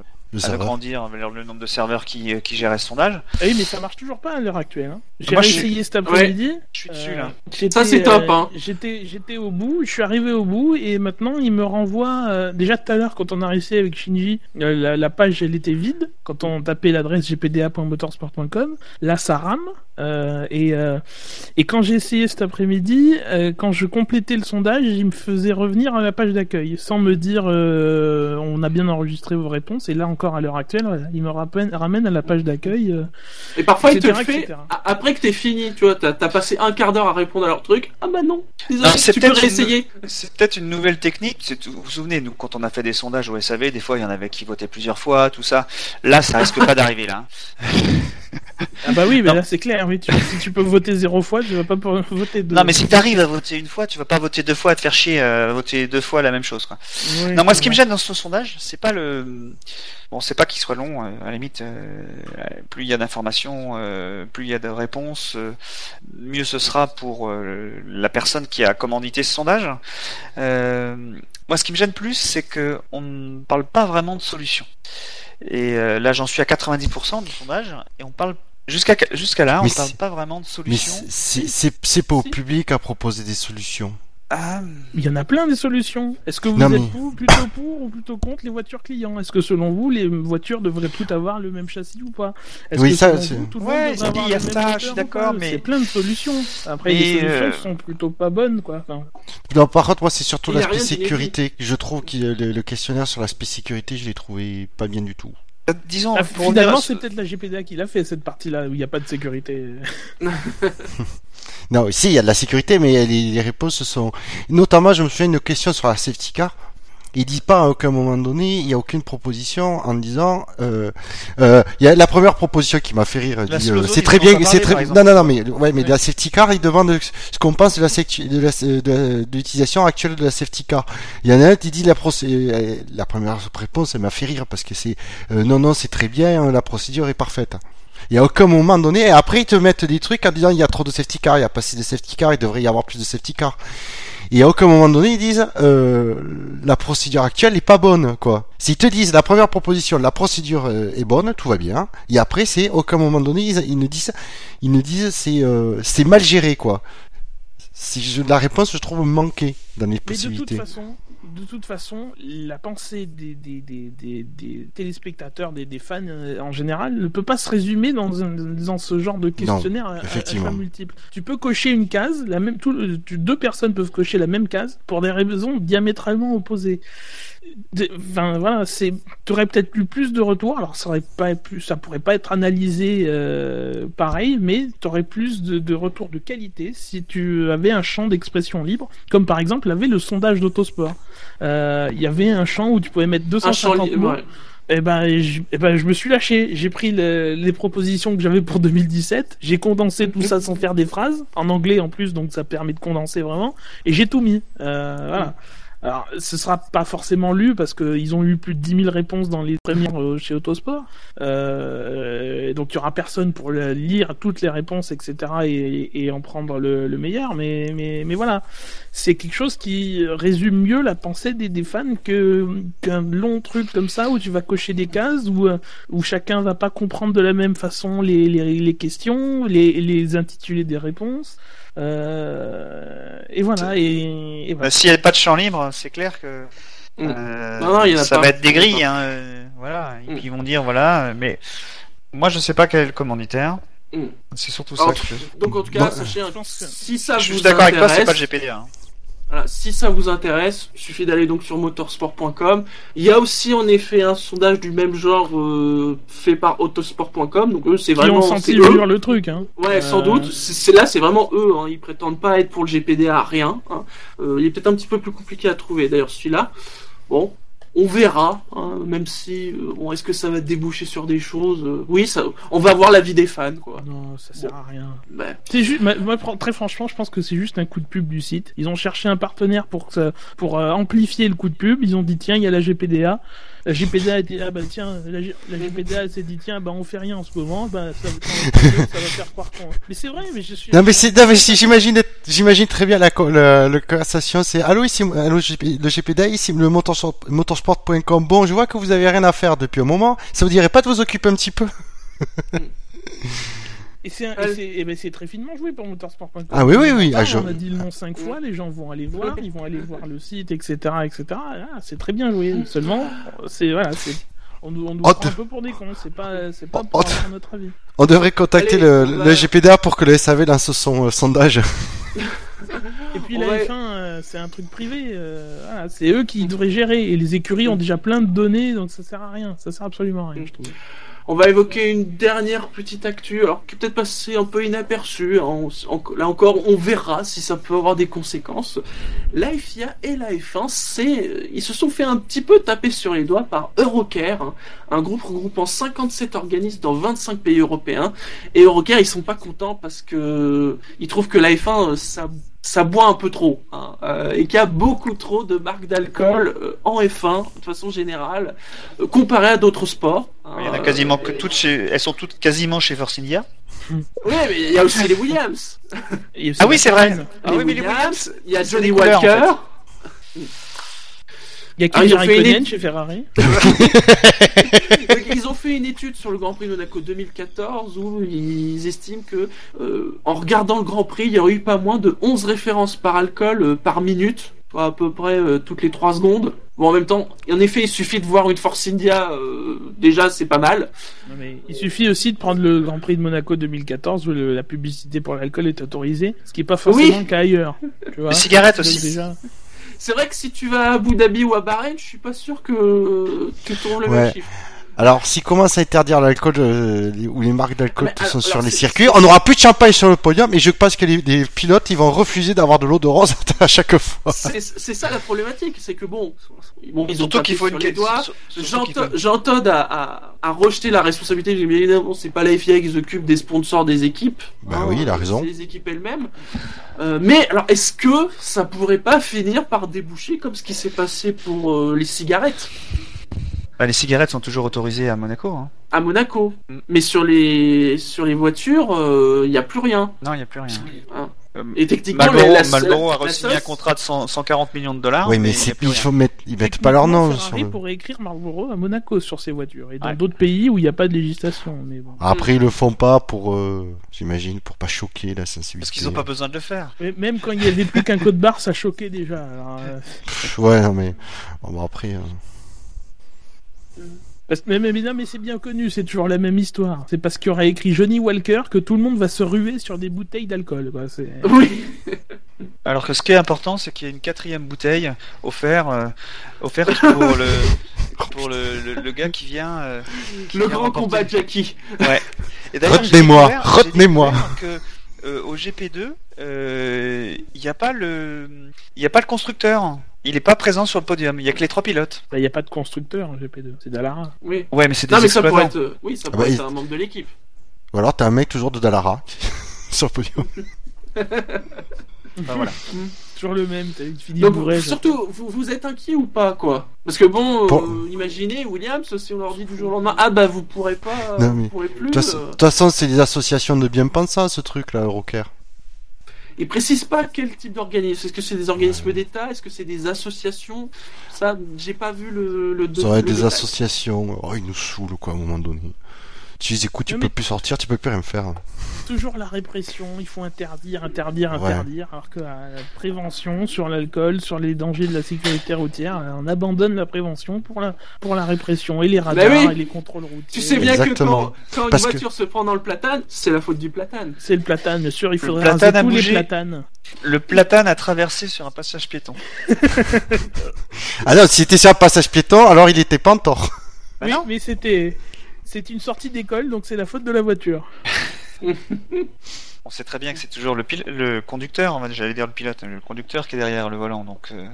agrandir le, le nombre de serveurs qui euh, qui géraient ce sondage.
Ah oui mais ça marche toujours pas à l'heure actuelle hein. j'ai
Moi,
réessayé cet après-midi
Je suis dessus
Euh,
là.
j'étais,
Ça, c'est top,
euh,
hein.
J'étais, j'étais au bout, je suis arrivé au bout et maintenant il me renvoie. euh, déjà tout à l'heure quand on a réussi avec Shinji, euh, la, la page elle était vide quand on tapait l'adresse gpda.motorsport.com. Là ça rame euh, et euh, et quand j'ai essayé cet après-midi, euh, quand je complétais le sondage, il me faisait revenir à la page d'accueil sans me dire euh, on a bien enregistré vos réponses et là encore à l'heure actuelle, il me ramène, ramène à la page d'accueil. euh,
Et parfois, ils te le fait
etc.
après que t'es fini, tu vois, t'as as passé un quart d'heure à répondre à leur truc. Ah bah non, désolé,
Non, c'est
tu peux
peut-être une-
réessayer.
C'est peut-être une nouvelle technique. Vous vous souvenez, nous, quand on a fait des sondages au SAV, des fois, il y en avait qui votaient plusieurs fois, tout ça. Là, ça risque pas d'arriver, là.
Ah bah oui, mais
Non.
là c'est clair. Oui, tu, si tu peux voter zéro fois, tu vas pas pouvoir voter deux.
Non, mais si t'arrives à voter une fois, tu vas pas voter deux fois, à te faire chier, à voter deux fois la même chose, quoi.
Oui,
Non, moi, ce qui me gêne dans ce sondage, c'est pas le, bon, c'est pas qu'il soit long. euh, À la limite, euh, plus il y a d'informations, euh, plus il y a de réponses, euh, mieux ce sera pour euh, la personne qui a commandité ce sondage. Euh, moi, ce qui me gêne plus, c'est que on ne parle pas vraiment de solution. Et euh, là, j'en suis à 90% du sondage, et on parle jusqu'à jusqu'à là, on
Mais
parle pas vraiment de
Mais
solution.
c'est- pas au
Si.
public à proposer des solutions.
Ah,
Il y en a plein des solutions. Est-ce que vous
Non,
êtes
mais-
pour- plutôt pour ou plutôt contre les voitures clients? Est-ce que selon vous, les voitures devraient toutes avoir le même châssis ou pas? Est-ce
Oui,
que
ça, c'est-
Ouais, il y a ça, je suis d'accord, mais-
C'est plein de solutions. Après,
Mais,
les solutions
euh,
sont plutôt pas bonnes, quoi. Enfin,
Non, par contre, moi, c'est surtout l'aspect sécurité. Je trouve que le, le questionnaire sur l'aspect sécurité, je l'ai trouvé pas bien du tout.
disons,
ah, finalement,
ce-
c'est peut-être la GPDA qui l'a fait cette partie-là où il n'y a pas de sécurité.
Non, si, il y a de la sécurité, mais les, les réponses sont... Notamment, je me souviens d'une question sur la safety car. Il dit pas à aucun moment donné, il y a aucune proposition en disant, euh, euh, il y a la première proposition qui m'a fait rire. Euh, c'est très bien, c'est très, non, non, non, mais ouais, mais de la safety car, il demande ce qu'on pense de la de l'utilisation actuelle de la safety car. Il y en a un qui dit la la première réponse, elle m'a fait rire parce que c'est, non, non, c'est très bien, hein, la procédure est parfaite. Il y a aucun moment donné, et après ils te mettent des trucs en disant il y a trop de safety car, il y a pas assez de safety car, il devrait y avoir plus de safety car. Et à aucun moment donné ils disent euh, la procédure actuelle est pas bonne quoi. S'ils te disent la première proposition, la procédure euh, est bonne, tout va bien. Et après c'est aucun moment donné ils, ils ne disent ils ne disent c'est euh, c'est mal géré quoi. Si je, la réponse je trouve manquée dans les
Mais de toute
possibilités.
façon, de toute façon, la pensée des, des, des, des, téléspectateurs, des, des fans euh, en général, ne peut pas se résumer dans, un- dans ce genre de questionnaire à- à, à
effectivement.
choix multiples. Tu peux cocher une case, la même, tout, tu- deux personnes peuvent cocher la même case pour des raisons diamétralement opposées. Enfin voilà, c'est, t'aurais peut-être eu plus de retours. Alors ça aurait pas plus, ça pourrait pas être analysé euh, pareil, mais t'aurais plus de, de retours de qualité si tu avais un champ d'expression libre, comme par exemple avait le sondage d'Autosport. Euh, Il y avait un champ où tu pouvais mettre
Un champ
250
libre,
mots.
ouais.
Eh ben, je, eh ben, je me suis lâché. J'ai pris le- les propositions que j'avais pour 2017. J'ai condensé tout ça sans faire des phrases en anglais en plus, donc ça permet de condenser vraiment. Et j'ai tout mis. Euh, voilà. Alors, ce sera pas forcément lu parce qu'ils ont eu plus de 10 000 réponses dans les premières euh, chez Autosport. Euh, donc, il y aura personne pour lire toutes les réponses, etc. et, en prendre le, le meilleur. Mais, mais, mais voilà, c'est quelque chose qui résume mieux la pensée des, fans qu'un long truc comme ça où tu vas cocher des cases où euh, où chacun va pas comprendre de la même façon les les, les questions, les les intitulés des réponses. Euh, et voilà et, et
Bah,
voilà.
S'il n'y a pas de champ libre, c'est clair que
Mm.
euh,
Non, non, il y en a
ça
pas.
va être des grilles. Hein, euh, voilà. Et
Mm.
puis ils vont dire voilà, mais moi je sais pas quel est le commanditaire.
Mm.
C'est surtout
Alors,
ça que je...
Donc en tout cas,
Bon,
sachez,
je pense que-
si ça
Je suis
vous
d'accord avec toi, c'est pas le GPDA. hein.
Voilà, si ça vous intéresse, il suffit d'aller donc sur motorsport.com. Il y a aussi en effet un sondage du même genre euh, fait par autosport.com. Donc eux, c'est
Qui ont
vraiment
senti
eux.
le truc hein.
Ouais, sans
Euh,
doute. C'est là, c'est vraiment eux. Hein. Ils prétendent pas être pour le GPDA rien. Hein. Euh, il est peut-être un petit peu plus compliqué à trouver. D'ailleurs, celui-là. Bon, on verra. Hein, même si, euh, bon, est-ce que ça va déboucher sur des choses Euh, Oui, ça. On va voir l'avis des fans, quoi.
Non, ça sert à rien.
Ben,
C'est juste, moi, très franchement, je pense que c'est juste un coup de pub du site. Ils ont cherché un partenaire pour que ça- pour euh, amplifier le coup de pub. Ils ont dit tiens, il y a la GPDA. La GPDA a dit ah bah tiens, la, G- la GPDA s'est dit tiens bah on fait rien en ce moment. Bah ça, va- ça va faire croire qu'on. Mais c'est vrai, mais je suis.
Non mais c'est, non mais si j'imagine, j'imagine très bien la, la, la conversation. C'est allô ici, allô le GPDA ici le motorsport- motorsport.com. Bon, je vois que vous avez rien à faire depuis un moment. Ça vous dirait pas de vous occuper un petit peu?
Et c'est ben, c'est très finement joué pour motorsport.com.
Ah oui, oui, oui,
On,
ah, je-
on a dit le nom cinq fois, les gens vont aller voir, ils vont aller voir le site, etc., etc. Ah, c'est très bien joué. Seulement, c'est voilà, c'est on nous, on nous
Oh,
prend un peu pour des cons. C'est pas, c'est pas
Oh,
pour
oh,
avoir notre avis.
On devrait contacter
Allez,
le,
on va-
le GPDA pour que le SAV lance son euh, sondage.
Et puis
On
la
va-
F1, euh, c'est un truc privé. euh, voilà, c'est eux qui devraient gérer. Et les écuries ont déjà plein de données, donc ça sert à rien. Ça sert absolument à rien, je trouve.
On va évoquer une dernière petite actu, alors qui est peut-être passée un peu inaperçue. hein. Là encore, on verra si ça peut avoir des conséquences. La FIA et la F1, c'est, ils se sont fait un petit peu taper sur les doigts par Eurocare, hein, un groupe regroupant 57 organismes dans 25 pays européens. Et Eurocare, ils sont pas contents parce que ils trouvent que la F1, euh, ça ça boit un peu trop hein, euh, et qu'il y a beaucoup trop de marques d'alcool euh, en F1 de façon générale euh, comparé à d'autres sports. hein.
Il y en a quasiment que toutes chez... Elles sont toutes quasiment chez Force India.
oui, mais il y a aussi les Williams.
Aussi
Ah oui, c'est vrai. Ah oui, mais les
Williams, il y a Johnny
couleurs, en
Walker.
Il y a
Ah,
Kimi Raikkonen chez Ferrari.
Donc, ils ont fait une étude sur le Grand Prix de Monaco 2014 où ils estiment que, euh, en regardant le Grand Prix, il y aurait eu pas moins de 11 références par alcool euh, par minute, soit à peu près euh, toutes les 3 secondes. Bon, en même temps, en effet, il suffit de voir une Force India, euh, déjà c'est pas mal.
Non, mais il suffit aussi de prendre le Grand Prix de Monaco 2014 où le- la publicité pour l'alcool est autorisée, ce qui est pas forcément
Oui.
le cas ailleurs. Tu vois
Les cigarettes aussi.
déjà.
C'est vrai que si tu vas à Abu Dhabi ou à Bahreïn, je suis pas sûr que euh, tu trouves le
Ouais.
même chiffre.
Alors, s'ils commencent à interdire l'alcool euh, ou les marques d'alcool
Mais
qui sont
alors,
sur les circuits, on aura plus de champagne sur le podium et je pense que les, les pilotes ils vont refuser d'avoir de l'eau de rose à chaque fois.
C'est ça la problématique, c'est que bon, bon ils ont
qu'il faut une
les doigts. a, a rejeté la responsabilité. Bien évidemment, c'est pas la FIA qui s'occupe des sponsors des équipes.
Bah oui, il a raison.
C'est les équipes elles-mêmes. Euh, mais alors, est-ce que ça pourrait pas finir par déboucher comme ce qui s'est passé pour euh, les cigarettes?
Bah, les cigarettes sont toujours autorisées à Monaco. Hein.
à Monaco
Mm.
Mais sur les sur les voitures, il n'y a plus rien.
Non, il n'y a plus rien.
hein.
Euh,
Et techniquement,
Marlboro,
la, la-
Marlboro a re-signé
la
un contrat de 100 140 millions de dollars.
oui, mais
il y a
c'est,
plus
il
rien.
faut mettre, ils mettent pas leur nom.
Ferrari
le...
pourrait écrire Marlboro à Monaco sur ses voitures et dans
Ouais.
d'autres pays où il n'y a pas de législation. Mais bon.
Après, ils le font pas pour, euh, j'imagine, pour pas choquer la sensibilité.
Parce qu'ils n'ont pas besoin de le faire.
Mais même quand il y avait plus qu'un code barre, ça choquait déjà. Alors, euh,
Pff, Ouais, non mais bon, bon, après. euh,
parce- mais, mais, mais non, mais c'est bien connu, c'est toujours la même histoire. C'est parce qu'il y aura écrit Johnny Walker que tout le monde va se ruer sur des bouteilles d'alcool. quoi. C'est-
Oui.
Alors que ce qui est important, c'est qu'il y a une quatrième bouteille offerte, euh, offerte pour le pour le, le, le gars qui vient. euh, qui
Le
vient
grand
remporter.
combat de Jackie.
Et d'ailleurs, j'ai
Retenez-moi,
j'ai
retenez-moi.
Que euh, au GP2, euh, il n'y a pas le il y a pas le constructeur. Il est pas présent sur le podium. Il y a que les trois pilotes.
Bah, il n'y a pas de constructeur en GP2, c'est Dallara.
Oui.
Ouais, mais c'est des
Non, mais ça pourrait être, euh, oui, ça
Ah
pourrait
bah,
être
il-
un membre de l'équipe.
Ou alors t'as un mec toujours de Dallara sur le podium.
Enfin, voilà.
Toujours le même, t'as une fini
Donc, surtout, vous, vous êtes inquiet ou pas, quoi? Parce que bon, euh, imaginez, Williams, si on leur dit du jour au lendemain, ah bah vous pourrez pas, vous pourrez plus.
De toute façon-
euh,
de toute façon, c'est des associations de bien-pensants, ce truc-là, Rocker.
Ils précisent pas quel type d'organisme. Est-ce que c'est des organismes d'État? Est-ce que c'est des associations? Ça, j'ai pas vu le. le
Ça aurait
le
des
détail.
associations. Oh, ils nous saoulent, quoi, à un moment donné. Tu les écoutes, tu
Non,
peux
mais-
plus sortir, tu peux plus rien faire.
Toujours la répression, il faut interdire, interdire,
Ouais.
interdire, alors que euh, la prévention sur l'alcool, sur les dangers de la sécurité routière, euh, on abandonne la prévention pour la, pour la répression et les radars
oui.
et les contrôles routiers.
Tu sais bien
Exactement.
que quand, quand une
que-
voiture se prend dans le platane, c'est la faute du platane.
C'est le platane, bien sûr, il faudrait
platane
raser
a
tous les
bougé.
platanes.
Le platane a traversé sur un passage piéton.
Ah non, s'il était sur un passage piéton, alors il était pas en tort.
Bah
oui,
non.
mais c'était, c'est une sortie d'école, donc c'est la faute de la voiture.
On sait très bien que c'est toujours le, pil- le conducteur, on va- j'allais dire le pilote, le conducteur qui est derrière le volant. Donc euh,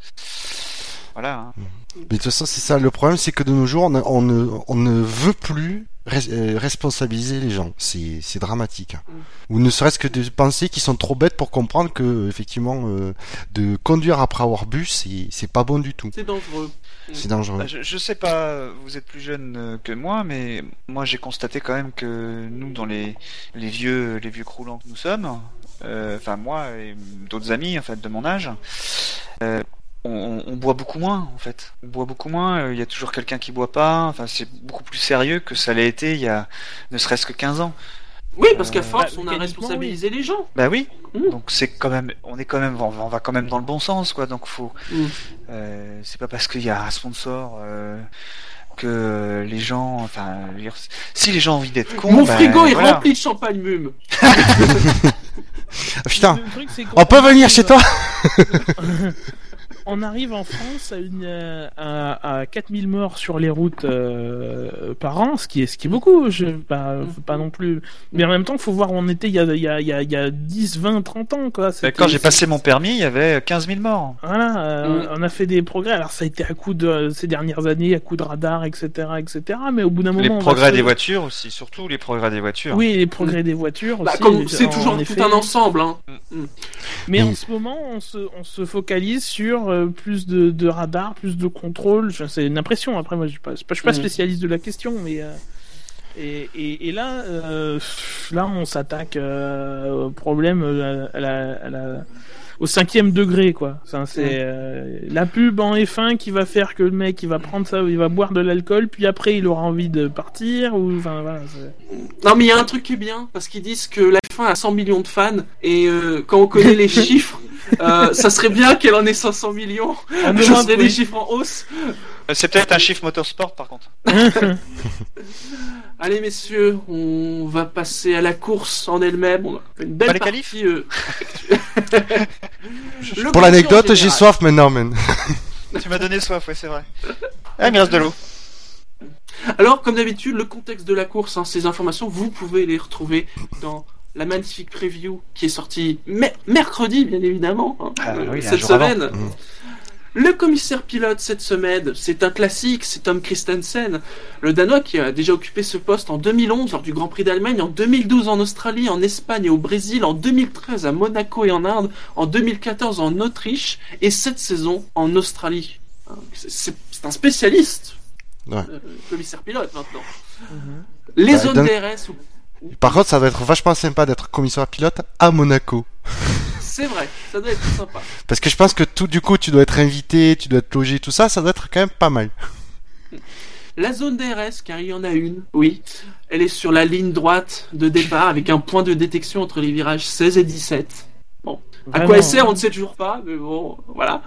voilà. hein.
Mais de toute façon, c'est ça. Le problème, c'est que de nos jours, on, on ne, on ne veut plus res- euh, responsabiliser les gens. C'est, dramatique. Ou ne serait-ce que de penser qu'ils sont trop bêtes pour comprendre que, effectivement, euh, de conduire après avoir bu, c'est, pas bon du tout.
C'est dangereux.
C'est dangereux.
Bah, je, je sais pas, vous êtes plus jeune euh, que moi, mais moi j'ai constaté quand même que nous, dans les, les vieux les vieux croulants que nous sommes, euh, enfin moi et d'autres amis en fait de mon âge, euh, on, boit beaucoup moins en fait. On boit beaucoup moins. euh, Il y a toujours quelqu'un qui boit pas. Enfin c'est beaucoup plus sérieux que ça l'a été il y a ne serait-ce que 15 ans.
Oui, parce qu'à
Euh,
force,
bah,
on a responsabilisé les gens.
Bah oui.
Mm.
Donc c'est quand même, on est quand même, on va, quand même dans le bon sens quoi. Donc faut,
Mm.
euh, c'est pas parce qu'il y a un sponsor. euh, que les gens, enfin, si les gens ont envie d'être cons,
Mon
ben,
frigo est
voilà.
rempli de champagne mume.
Ah, putain, on peut venir chez toi
On arrive en France à, une, euh, à, à 4000 morts sur les routes euh, par an, ce qui est, ce qui est beaucoup, je, pas, non plus. Mais en même temps, il faut voir où on était il y a, il y a, il y a, il y a 10, 20, 30 ans. Quoi.
Ben, Quand j'ai passé mon permis, il y avait 15 000 morts.
Voilà, euh,
Mm.
on a fait des progrès. Alors ça a été à coup de ces dernières années, à coup de radar, etc., etc. Mais au bout d'un moment,
Les progrès
se-
des voitures aussi, surtout les progrès des voitures.
Oui, les progrès des voitures
Bah, c'est toujours
en
tout
effet.
un ensemble. Hein.
Mais
Mm.
en ce moment, on se, on se focalise sur euh, plus de, de radars, plus de contrôle. Enfin, C'est une impression. Après, moi, je suis pas, je suis pas-
Mm.
spécialiste de la question, mais euh, et, et, et là, euh, là, on s'attaque au problème à la, à la- au cinquième degré, quoi. Enfin, c'est
Mm.
la pub en F1 qui va faire que le mec, il va prendre ça, il va boire de l'alcool, puis après, il aura envie de partir, ou enfin voilà. c'est-
Non, mais il y a un truc qui est bien, parce qu'ils disent que la F1 a 100 millions de fans, et quand on connaît les chiffres, euh, ça serait bien qu'elle en ait 500 millions.
Europe,
serait
oui.
des chiffres en hausse.
Euh, C'est peut-être un chiffre motorsport par contre.
Allez, messieurs, on va passer à la course en elle-même. On a fait une belle
Pas les
partie. euh, le
Pour l'anecdote, j'ai soif maintenant, man.
tu m'as donné soif, ouais, c'est vrai. Ah, il me reste de l'eau.
Alors, comme d'habitude, le contexte de la course, hein, ces informations, vous pouvez les retrouver dans la magnifique preview qui est sortie me- mercredi, bien évidemment, hein,
Ah,
euh,
oui, un
cette semaine.
Mhm.
Le commissaire pilote cette semaine, c'est un classique, c'est Tom Christensen, le Danois qui a déjà occupé ce poste en 2011 lors du Grand Prix d'Allemagne, en 2012 en Australie, en Espagne et au Brésil, en 2013 à Monaco et en Inde, en 2014 en Autriche et cette saison en Australie. Hein, C'est un spécialiste,
Ouais.
euh, commissaire pilote maintenant.
Mhm.
Les
Bah,
zones
donc-
DRS, ou-
Par contre, ça va être vachement sympa d'être commissaire pilote à Monaco.
c'est vrai, ça doit être sympa.
Parce que je pense que tout, du coup, tu dois être invité, tu dois être logé, tout ça, ça doit être quand même pas mal.
La zone DRS, car il y en a une, oui, elle est sur la ligne droite de départ avec un point de détection entre les virages 16 et 17. À
Vraiment,
quoi elle sert, on ne sait toujours pas, mais bon, voilà.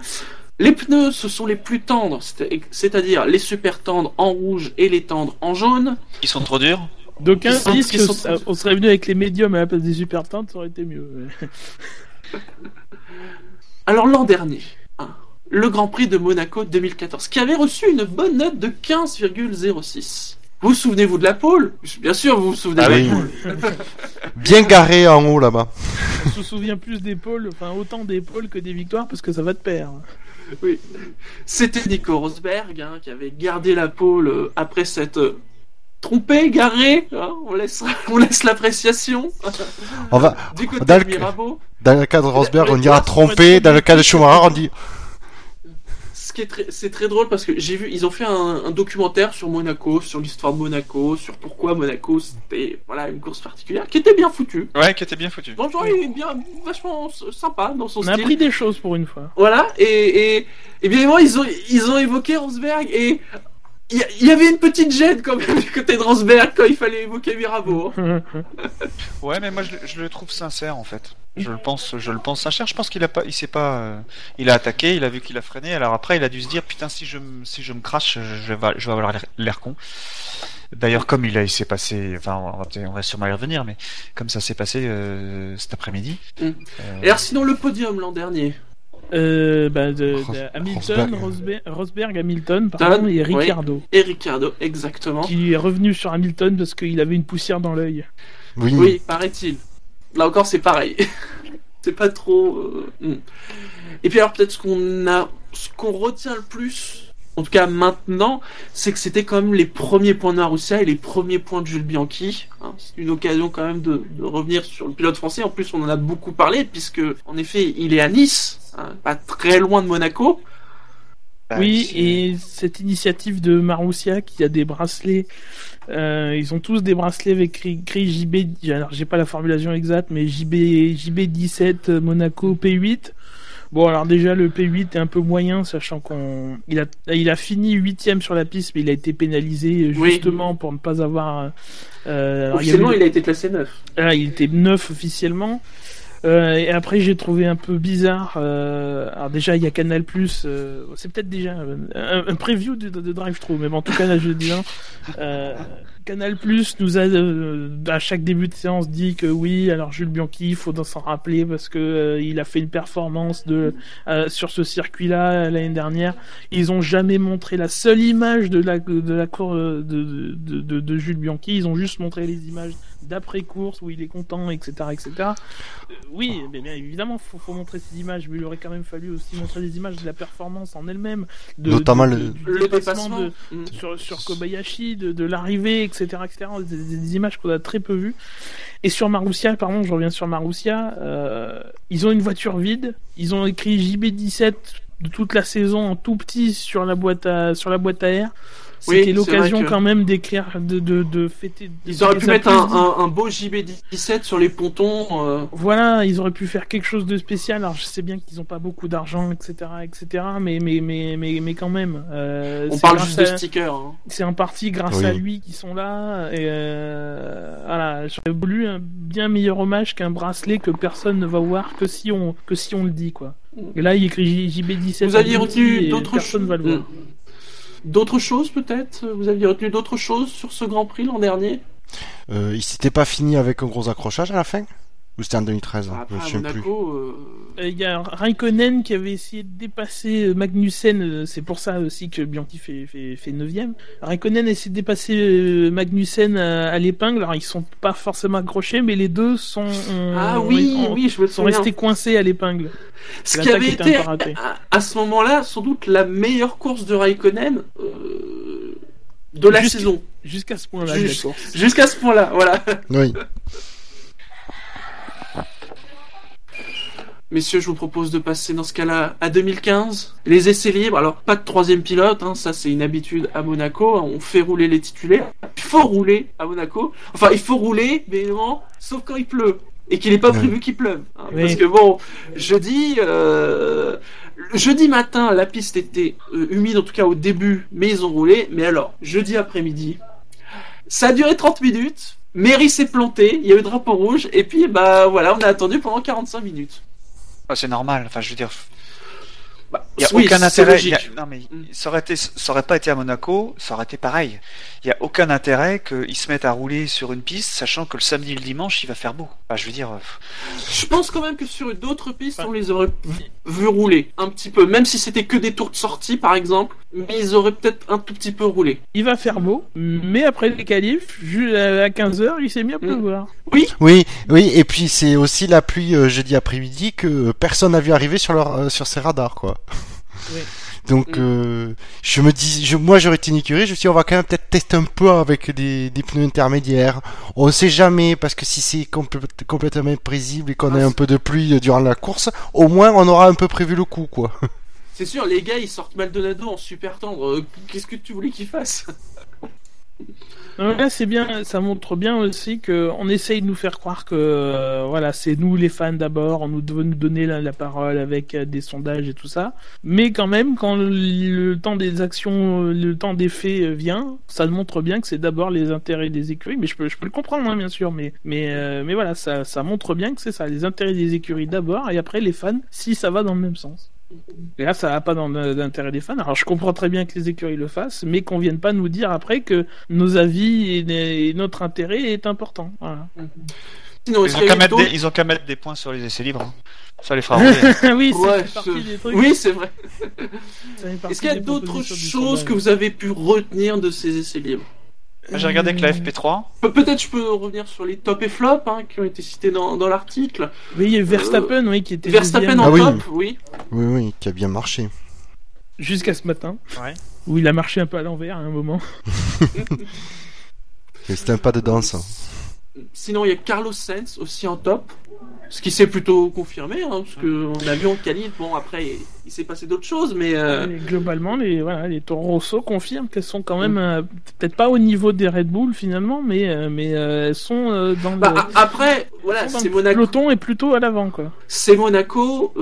Les pneus, ce sont les plus tendres, c'est- c'est-à-dire les super tendres en rouge et les tendres en jaune.
Ils sont trop durs?
Sont-
disent
qui
que
sont-
on serait venu avec les médiums à la place des super teintes, ça aurait été mieux.
Alors l'an dernier, hein, le Grand Prix de Monaco 2014, qui avait reçu une bonne note de 15,06. Vous souvenez-vous de la pole Bien sûr, vous vous souvenez
Ah
de
oui.
la pole.
Bien garé en haut là-bas.
On se souvient plus d'épaules, enfin autant d'épaules que des victoires parce que ça va de pair.
Oui. C'était Nico Rosberg hein, qui avait gardé la pole euh, après cette trompée, garée. hein, on laisse, on laisse l'appréciation.
On va,
Du côté
Dans
de
le-
Mirabeau.
dans le cas de Rosberg, on dira trompé. Dans le cas de Schumacher, on dit
Ce qui est très, c'est très drôle parce que j'ai vu, ils ont fait un, un documentaire sur Monaco, sur l'histoire de Monaco, sur pourquoi Monaco c'était voilà une course particulière, qui était bien foutue.
Ouais, qui était bien foutu.
Bonjour, il est bien, vachement sympa dans son
On a appris des choses pour une fois.
Voilà, et, et, et bien évidemment, ils ont, ils ont évoqué Rosberg et il y, avait une petite gêne quand même du côté de Rosberg quand il fallait évoquer Mirabeau.
Ouais, mais moi je, le- je le trouve sincère en fait. Je le pense, je le pense sincère. Je pense qu'il a pas, il s'est pas, euh, il a attaqué, il a vu qu'il a freiné. Alors après, il a dû se dire putain si je me, si je me crache, je, vais, je vais avoir l'air- con. D'ailleurs, comme il a, il s'est passé, enfin, on va, on va sûrement y revenir, mais comme ça s'est passé euh, cet après-midi.
Mm.
euh,
Et alors sinon le podium l'an dernier.
Euh, bah, de, Hamilton,
Rosberg.
Rosberg, Rosberg, Hamilton, pardon,
Don,
et
oui.
Ricciardo,
Et Ricardo, exactement.
qui est revenu sur Hamilton parce qu'il avait une poussière dans l'œil.
oui.
Oui, paraît-il. Là encore, c'est pareil. c'est pas trop. euh, hmm. Et puis alors peut-être ce qu'on a, ce qu'on retient le plus, en tout cas maintenant, c'est que c'était quand même les premiers points de Marussia et les premiers points de Jules Bianchi. hein. C'est une occasion quand même de, de revenir sur le pilote français. En plus, on en a beaucoup parlé puisque, en effet, il est à Nice, hein, pas très loin de Monaco.
bah,
oui, et cette initiative de Marussia qui a des bracelets, euh, ils ont tous des bracelets avec écrit, JB, alors j'ai pas la formulation exacte, mais JB, JB17 euh, Monaco P8. Bon, alors déjà le P8 est un peu moyen, sachant qu'on, il a, il a fini huitième sur la piste, mais il a été pénalisé
Oui.
justement pour ne pas avoir. Euh, alors, il y a eu
Officiellement,
le-
il a été classé 9.
ah, il était neuf officiellement. Euh, et après, j'ai trouvé un peu bizarre. euh, alors déjà, il y a Canal Plus. c'est peut-être déjà euh, un, un preview de, de, de Drive Thru, mais bon, en tout cas, là, je dis. Canal Plus nous a euh, à chaque début de séance dit que oui, alors Jules Bianchi, il faut s'en rappeler parce que euh, il a fait une performance de euh, sur ce circuit-là l'année dernière. Ils ont jamais montré la seule image de la de la cour de, de, de, de- de Jules Bianchi. Ils ont juste montré les images d'après course où il est content, etc., etc. Euh, oui, mais bien évidemment, faut, faut montrer ces images, mais il aurait quand même fallu aussi montrer des images de la performance en elle-même, de,
Notamment
de-
le-
du
Le
dépassement
dépassement.
de, sur, sur Kobayashi, de, de l'arrivée, etc., etc. Des, des- des images qu'on a très peu vues. Et sur Marussia, pardon, je reviens sur Marussia, euh, ils ont une voiture vide, ils ont écrit JB17 de toute la saison en tout petit sur la boîte sur la boîte à air. C'était
c'est
l'occasion
que-
quand même d'écrire, de, de, de fêter.
Ils auraient pu mettre un, un, un beau JB17 sur les pontons. euh,
Voilà, ils auraient pu faire quelque chose de spécial. Alors je sais bien qu'ils n'ont pas beaucoup d'argent, etc., etc. Mais mais mais mais mais quand même. euh,
on
c'est
parle juste de stickers. hein.
C'est en partie grâce
Oui.
à lui qu'ils sont là. Et euh, voilà, j'aurais voulu un bien meilleur hommage qu'un bracelet que personne ne va voir que si on que si on le dit quoi. Et là, il écrit J- JB17.
Vous aviez
en
retenu d'autres
personne
choses
va le voir.
D'autres choses peut-être? Vous aviez retenu d'autres choses sur ce Grand Prix l'an dernier?
Euh, il s'était pas fini avec un gros accrochage à la fin? Ou c'était en 2013
Après,
Je me
à
souviens plus.
Monaco, euh,
Euh, Il y a Raikkonen qui avait essayé de dépasser euh, Magnussen, euh, c'est pour ça aussi que Bianchi fait, fait, fait 9ème. Raikkonen a essayé de dépasser Magnussen à, à l'épingle, alors ils sont pas forcément accrochés, mais les deux sont, ont-
Ah oui,
ont-
oui, je me
sont
souviens.
restés coincés à l'épingle.
Ce qui avait été à, à ce moment-là sans doute la meilleure course de Raikkonen euh, de la saison.
Jusqu'à ce point-là.
Jusqu'à ce point-là, voilà.
Oui.
Messieurs, je vous propose de passer dans ce cas-là à 2015. Les essais libres, alors pas de troisième pilote, hein, ça c'est une habitude à Monaco, hein, on fait rouler les titulaires. Il faut rouler à Monaco. Enfin, il faut rouler, mais évidemment, sauf quand il pleut. Et qu'il n'est pas prévu qu'il pleuve. hein,
Oui.
Parce que bon, jeudi, euh, jeudi matin, la piste était euh, humide, en tout cas au début, mais ils ont roulé. Mais alors, jeudi après-midi, ça a duré 30 minutes. Mary s'est planté, il y a eu drapeau rouge, et puis bah voilà, on a attendu pendant 45 minutes.
C'est normal. Enfin, je veux dire,
Bah,
il y a
oui,
aucun intérêt. a- Non mais
Mm.
ça aurait été, ça aurait pas été à Monaco, ça aurait été pareil. Il y a aucun intérêt qu'ils se mettent à rouler sur une piste, sachant que le samedi et le dimanche il va faire beau. Enfin, je veux dire, euh,
Je pense quand même que sur d'autres pistes, on les aurait vu, rouler un petit peu, même si c'était que des tours de sortie par exemple, mais ils auraient peut-être un tout petit peu roulé.
Il va faire beau, mais après les qualifs, à 15h, il s'est mis à pleuvoir.
Oui,
Oui, oui, et puis c'est aussi la pluie euh, jeudi après-midi que euh, personne n'a vu arriver sur leur euh, sur ses radars quoi.
Oui.
Donc,
Mm.
euh, je me dis, je, moi j'aurais été écurie, je me suis dit, on va quand même peut-être tester un peu avec des, des pneus intermédiaires. On sait jamais, parce que si c'est complè- complètement imprévisible et qu'on
Ah,
a un peu de pluie durant la course, au moins on aura un peu prévu le coup, quoi.
C'est sûr, les gars, ils sortent Maldonado en super tendre. Euh, Qu'est-ce que tu voulais qu'ils fassent?
Là, c'est bien, ça montre bien aussi que on essaye de nous faire croire que euh, voilà, c'est nous les fans d'abord, on nous veut nous donner la, parole avec euh, des sondages et tout ça. Mais quand même, quand le, temps des actions, euh, le temps des faits vient, ça montre bien que c'est d'abord les intérêts des écuries. Mais je peux, je peux le comprendre, hein, bien sûr. Mais, mais, mais voilà, ça, ça montre bien que c'est ça, les intérêts des écuries d'abord, et après les fans, si ça va dans le même sens. Et là, ça va pas dans l'intérêt des fans. Alors, je comprends très bien que les écuries le fassent, mais qu'on vienne pas nous dire après que nos avis et, et notre intérêt est important. Voilà.
Sinon, est-ce
Ils ont, qu'à mettre des, ils ont qu'à mettre des points sur les essais libres. hein. Ça les fera
oui, c'est
Ouais. Oui, vrai. Est-ce qu'il y a d'autres choses que vous avez pu retenir de ces essais libres?
J'ai regardé avec la FP3.
Pe- Peut-être je peux revenir sur les top et flop hein, qui ont été cités dans, dans l'article.
Oui, il y a Verstappen, oui, qui était
Verstappen en
Ah
top, oui.
Oui, oui, qui a bien marché.
jusqu'à ce matin,
Ouais.
où il a marché un peu à l'envers à un moment.
C'était un pas de danse. hein.
Sinon, il y a Carlos Sainz aussi en top. Ce qui s'est plutôt confirmé, hein, parce qu'on a vu en qualif. Bon, après, il, s'est passé d'autres choses, mais euh,
Et globalement, les, voilà, les Toro Rosso confirment qu'elles sont quand même euh, peut-être pas au niveau des Red Bull finalement, mais euh, mais elles sont dans le,
bah, a- après, voilà, c'est
le
Monaco.
peloton et plutôt à l'avant quoi.
C'est Monaco.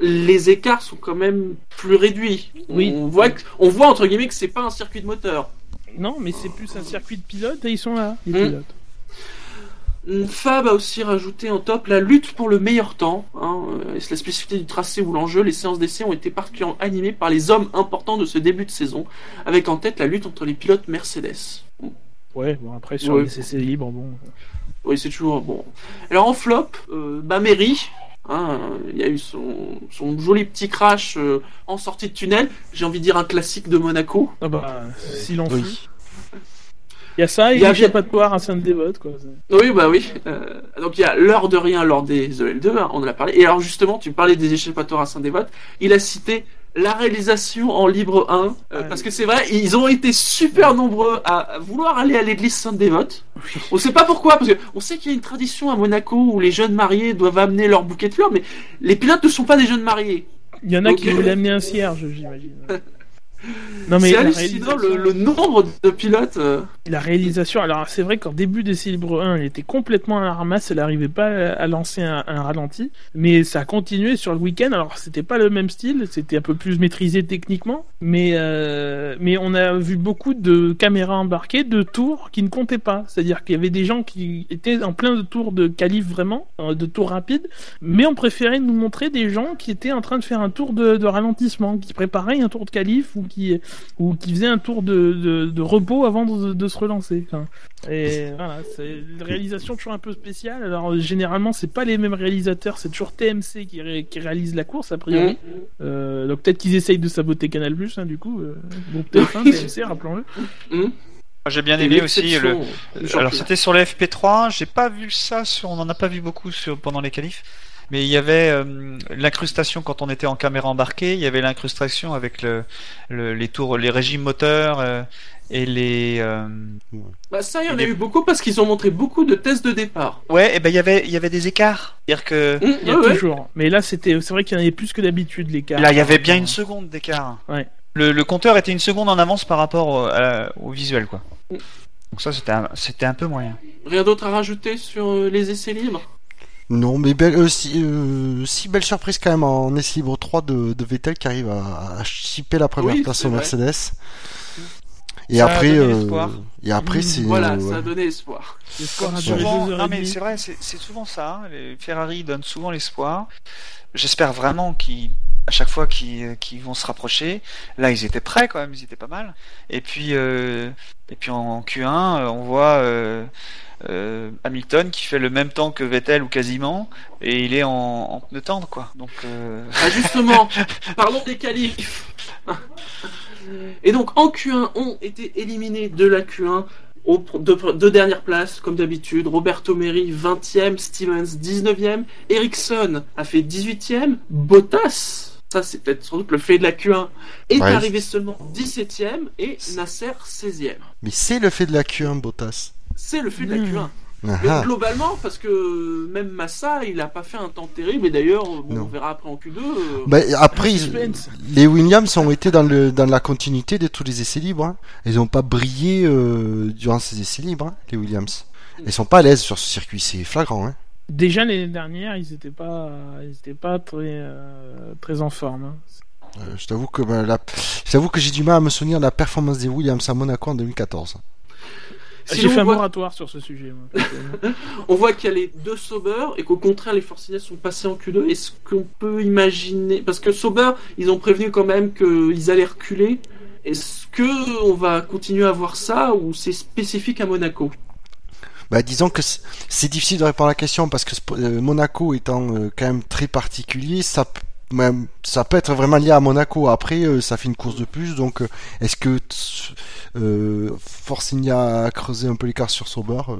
les écarts sont quand même plus réduits.
Oui.
On voit, que- on voit entre guillemets que c'est pas un circuit de moteur.
Non, mais c'est plus un circuit de pilotes et ils sont là, les
Hmm.
pilotes.
Fab a aussi rajouté en top la lutte pour le meilleur temps. Hein, euh, la spécificité du tracé ou l'enjeu. Les séances d'essai ont été particulièrement animées par les hommes importants de ce début de saison, avec en tête la lutte entre les pilotes Mercedes.
Ouais, bon après sur
Ouais.
les essais libres, bon.
Oui, c'est toujours bon. Alors en flop, euh, bah Mary, hein, il y a eu son, son joli petit crash euh, en sortie de tunnel. J'ai envie de dire un classique de Monaco.
Ah bah, s'il en
Oui.
Il y a ça
Il y a
l'échappatoire à Sainte-Dévote quoi.
Oui, bah oui. Euh, donc il y a l'heure de rien lors des EL2, hein, on en a parlé. Et alors justement, tu parlais des échappatoires à Saint-Dévote. Il a cité la réalisation en libre 1, euh,
Ah,
parce
oui.
que c'est vrai, ils ont été super nombreux à vouloir aller à l'église Sainte-Dévote. On sait pas pourquoi, parce que on sait qu'il y a une tradition à Monaco où les jeunes mariés doivent amener leur bouquet de fleurs, mais les pilotes ne sont pas des jeunes mariés.
Il y en a qui voulaient amener un cierge, j'imagine. Non mais
c'est hallucinant le nombre de pilotes. euh,
La réalisation, alors c'est vrai qu'en début des Libre 1, elle était complètement à la ramasse, elle n'arrivait pas à lancer un, ralenti, mais ça a continué sur le week-end. Alors c'était pas le même style, c'était un peu plus maîtrisé techniquement, mais euh, mais on a vu beaucoup de caméras embarquées, de tours qui ne comptaient pas. C'est-à-dire qu'il y avait des gens qui étaient en plein de tours de qualif vraiment, euh, de tours rapides, mais on préférait nous montrer des gens qui étaient en train de faire un tour de, ralentissement, qui préparaient un tour de qualif ou qui ou qui faisaient un tour de, de, de repos avant de, de se relancer. Enfin, et voilà, c'est une réalisation toujours un peu spéciale. Alors euh, généralement, c'est pas les mêmes réalisateurs, c'est toujours TMC qui, ré- qui réalise la course a priori.
Mhm.
Euh, donc peut-être qu'ils essayent de saboter Canal Plus, hein, du coup. Euh, bon, peut-être hein, TMC, rappelons-le.
Moi, J'ai bien aimé aussi le.
du
Alors c'était sur le FP3, j'ai pas vu ça sur, on en a pas vu beaucoup sur, pendant les qualifs, mais il y avait euh, l'incrustation quand on était en caméra embarquée, il y avait l'incrustation avec le, le- les tours, les régimes moteurs euh, et les. euh,
Bah ça, il y en a eu beaucoup parce qu'ils ont montré beaucoup de tests de départ.
Ouais, et ben il y avait il y avait des écarts, c'est-à-dire que
Hum,
Il y a
ouais, ouais.
toujours. Mais là, c'était, c'est vrai qu'il y en avait plus que d'habitude, les cas.
là il y avait bien une seconde d'écart.
Ouais.
Le, le compteur était une seconde en avance par rapport au, à la- au visuel quoi.
Mm.
Donc ça c'était un, c'était un peu moyen.
Rien d'autre à rajouter sur euh, les essais libres?
Non, mais belle, euh, si, euh, si belle surprise quand même en essai libre 3 de, de Vettel qui arrive à, à chipper la première
Oui,
place au
vrai.
Et
Ça a
après,
donné
euh, et après
Mmh,
c'est
Voilà,
euh,
ça a donné espoir.
L'espoir a
Comme
duré
souvent,
deux heures
non
et
mais
demie.
c'est vrai, c'est souvent ça. hein, Les Ferrari donnent souvent l'espoir. J'espère vraiment qu'ils, à chaque fois qu'ils qu'ils vont se rapprocher, là ils étaient prêts quand même, ils étaient pas mal. Et puis, euh, et puis en Q1, euh, on voit euh, euh, Hamilton qui fait le même temps que Vettel ou quasiment, et il est en, en pneu tendre quoi. Donc euh,
Ah justement, parlons des qualifs. Et donc en Q1 ont été éliminés de la Q1 aux deux, deux dernières places, comme d'habitude. Roberto Meri 20e, Stevens 19e, Ericsson a fait 18e, Bottas ça c'est peut-être sans doute le fait de la Q1, est
Ouais.
arrivé seulement 17ème et Nasser 16ème.
Mais c'est le fait de la Q1, Bottas.
C'est le fait de la
Mmh.
Q1.
Ah
Mais
ah.
globalement, parce que même Massa, il a pas fait un temps terrible, et d'ailleurs, bon, on verra après en Q2. euh,
Bah, après, les Williams ont été dans, le, dans la continuité de tous les essais libres. hein. Ils n'ont pas brillé euh, durant ces essais libres, hein, les Williams. Ils sont pas à l'aise sur ce circuit, c'est flagrant. Hein.
Déjà l'année dernière, ils étaient pas, ils étaient pas très, euh, très en forme. hein.
Euh, je t'avoue que, bah, la- je t'avoue que j'ai du mal à me souvenir de la performance des Williams à Monaco en 2014.
J'ai fait
on
un
voit-
moratoire sur ce sujet. moi.
On voit qu'il y a les deux Sauber et qu'au contraire les Forcinets sont passés en Q2. Est-ce qu'on peut imaginer Parce que Sauber, ils ont prévenu quand même qu'ils allaient reculer. Est-ce que on va continuer à voir ça ou c'est spécifique à Monaco?
Bah, disons que c'est- difficile de répondre à la question parce que euh, Monaco étant euh, quand même très particulier, ça, même, ça peut être vraiment lié à Monaco. Après, euh, ça fait une course de plus, donc euh, est-ce que euh, Force a creusé un peu l'écart sur Sauber euh,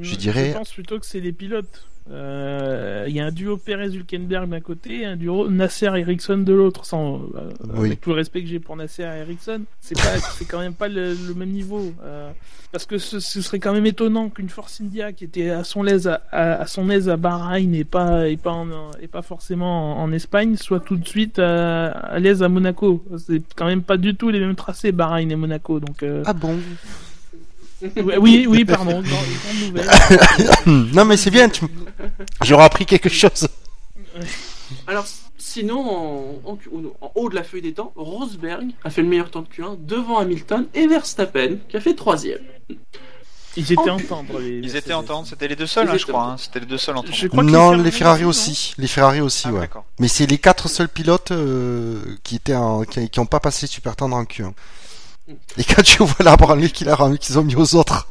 Je dirais-
Je pense plutôt que c'est les pilotes. Euh, Il y a un duo Perez-Hülkenberg d'un côté et un duo Nasser-Ericsson de l'autre. Sans, euh,
Oui.
Avec tout le respect que j'ai pour Nasser et Ericsson, c'est pas, c'est quand même pas le, le même niveau. Euh, parce que ce, ce serait quand même étonnant qu'une Force India qui était à son aise à, à- à son aise à Bahreïn et pas et pas en, et pas forcément en, en Espagne soit tout de suite à, à l'aise à Monaco. C'est quand même pas du tout les mêmes tracés Bahreïn et Monaco. Donc
Ah bon?
Oui oui pardon.
Non, mais c'est bien. Tu... J'aurais appris quelque chose.
Alors sinon, en, en- en haut de la feuille des temps, Rosberg a fait le meilleur temps de Q1 devant Hamilton et Verstappen qui a fait troisième.
Ils étaient entendre les.
Ils étaient
Mercedes.
entendre, c'était les deux seuls, hein, je crois. hein. C'était les deux seuls
crois que
Non,
les
les Ferrari
aussi.
Les Ferrari aussi,
Ah,
ouais. Mais c'est les quatre seuls pilotes euh, qui étaient en, qui, qui ont pas passé super tendre en Q1. Et quand tu vois la branlée qu'il a remis- qu'ils ont mis aux autres.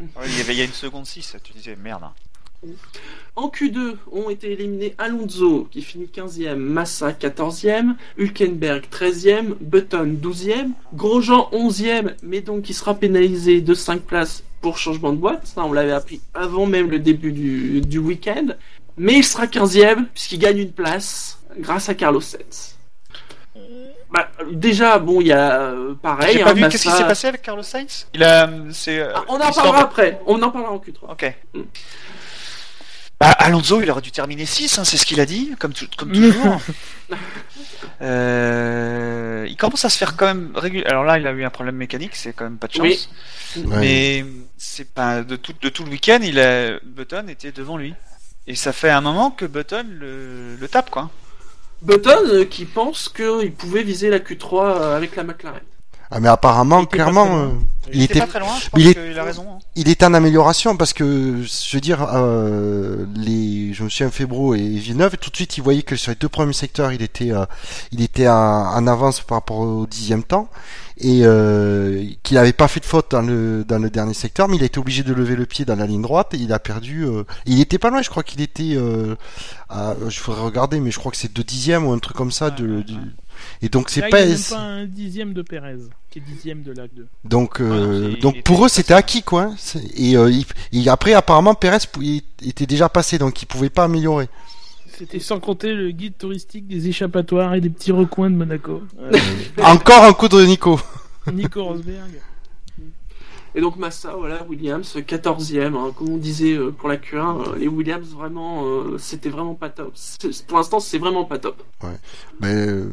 Ouais, il y avait il y a une seconde 6, tu disais merde.
En Q2 ont été éliminés Alonso qui finit 15e, Massa 14e, Hülkenberg 13e, Button 12e, Grosjean 11e, mais donc qui sera pénalisé de 5 places pour changement de boîte. Ça, on l'avait appris avant même le début du, du week-end. Mais il sera 15e puisqu'il gagne une place grâce à Carlos Sainz. Bah, déjà, bon, il y a euh, pareil.
J'ai
hein,
pas vu
Massa-
qu'est-ce qui s'est passé avec Carlos Sainz? Il a, c'est. euh,
Ah, on en parlera après. On en parlera en Q3.
Ok.
Mm.
Bah, Alonso, il aurait dû terminer 6, c'est ce qu'il a dit, comme, tout- comme toujours. Euh, il commence à se faire quand même régulier. Alors là, il a eu un problème mécanique, c'est quand même pas de chance.
Oui.
Ouais.
Mais c'est pas de tout, de tout le week-end, il a Button était devant lui. Et ça fait un moment que Button le, le tape, quoi.
Button euh, qui pense qu'il pouvait viser la Q3 euh, avec la McLaren.
Ah, mais apparemment,
Il
clairement, euh,
Il,
il
était, pas très loin, je
il
pense
est-
qu'il a raison. hein.
il était en amélioration parce que, je veux dire, euh, les, je me souviens Febro et Villeneuve, tout de suite, ils voyaient que sur les deux premiers secteurs, il était, euh, il était en, en avance par rapport au dixième temps et euh, qu'il n'avait pas fait de faute dans le dans le dernier secteur, mais il a été obligé de lever le pied dans la ligne droite et il a perdu. euh, il était pas loin, je crois qu'il était. Euh, à, je ferais regarder, mais je crois que c'est deux dixièmes ou un truc comme ça. De. Et donc c'est pas,
il même pas un dixième de Perez, qui est dixième de l'AC 2.
donc euh, donc pour eux c'était acquis quoi. hein. C'est- Et, euh, il- et après apparemment il était déjà passé donc il pouvait pas améliorer.
C'était sans compter le guide touristique des échappatoires et des petits recoins de Monaco. Euh,
Encore un coup de Nico.
Nico Rosberg.
Et donc Massa, voilà, Williams, 14e, hein, comme on disait euh, pour la Q1, euh, les Williams vraiment, euh, c'était vraiment pas top. C'est- Pour l'instant, c'est vraiment pas top.
Mais euh,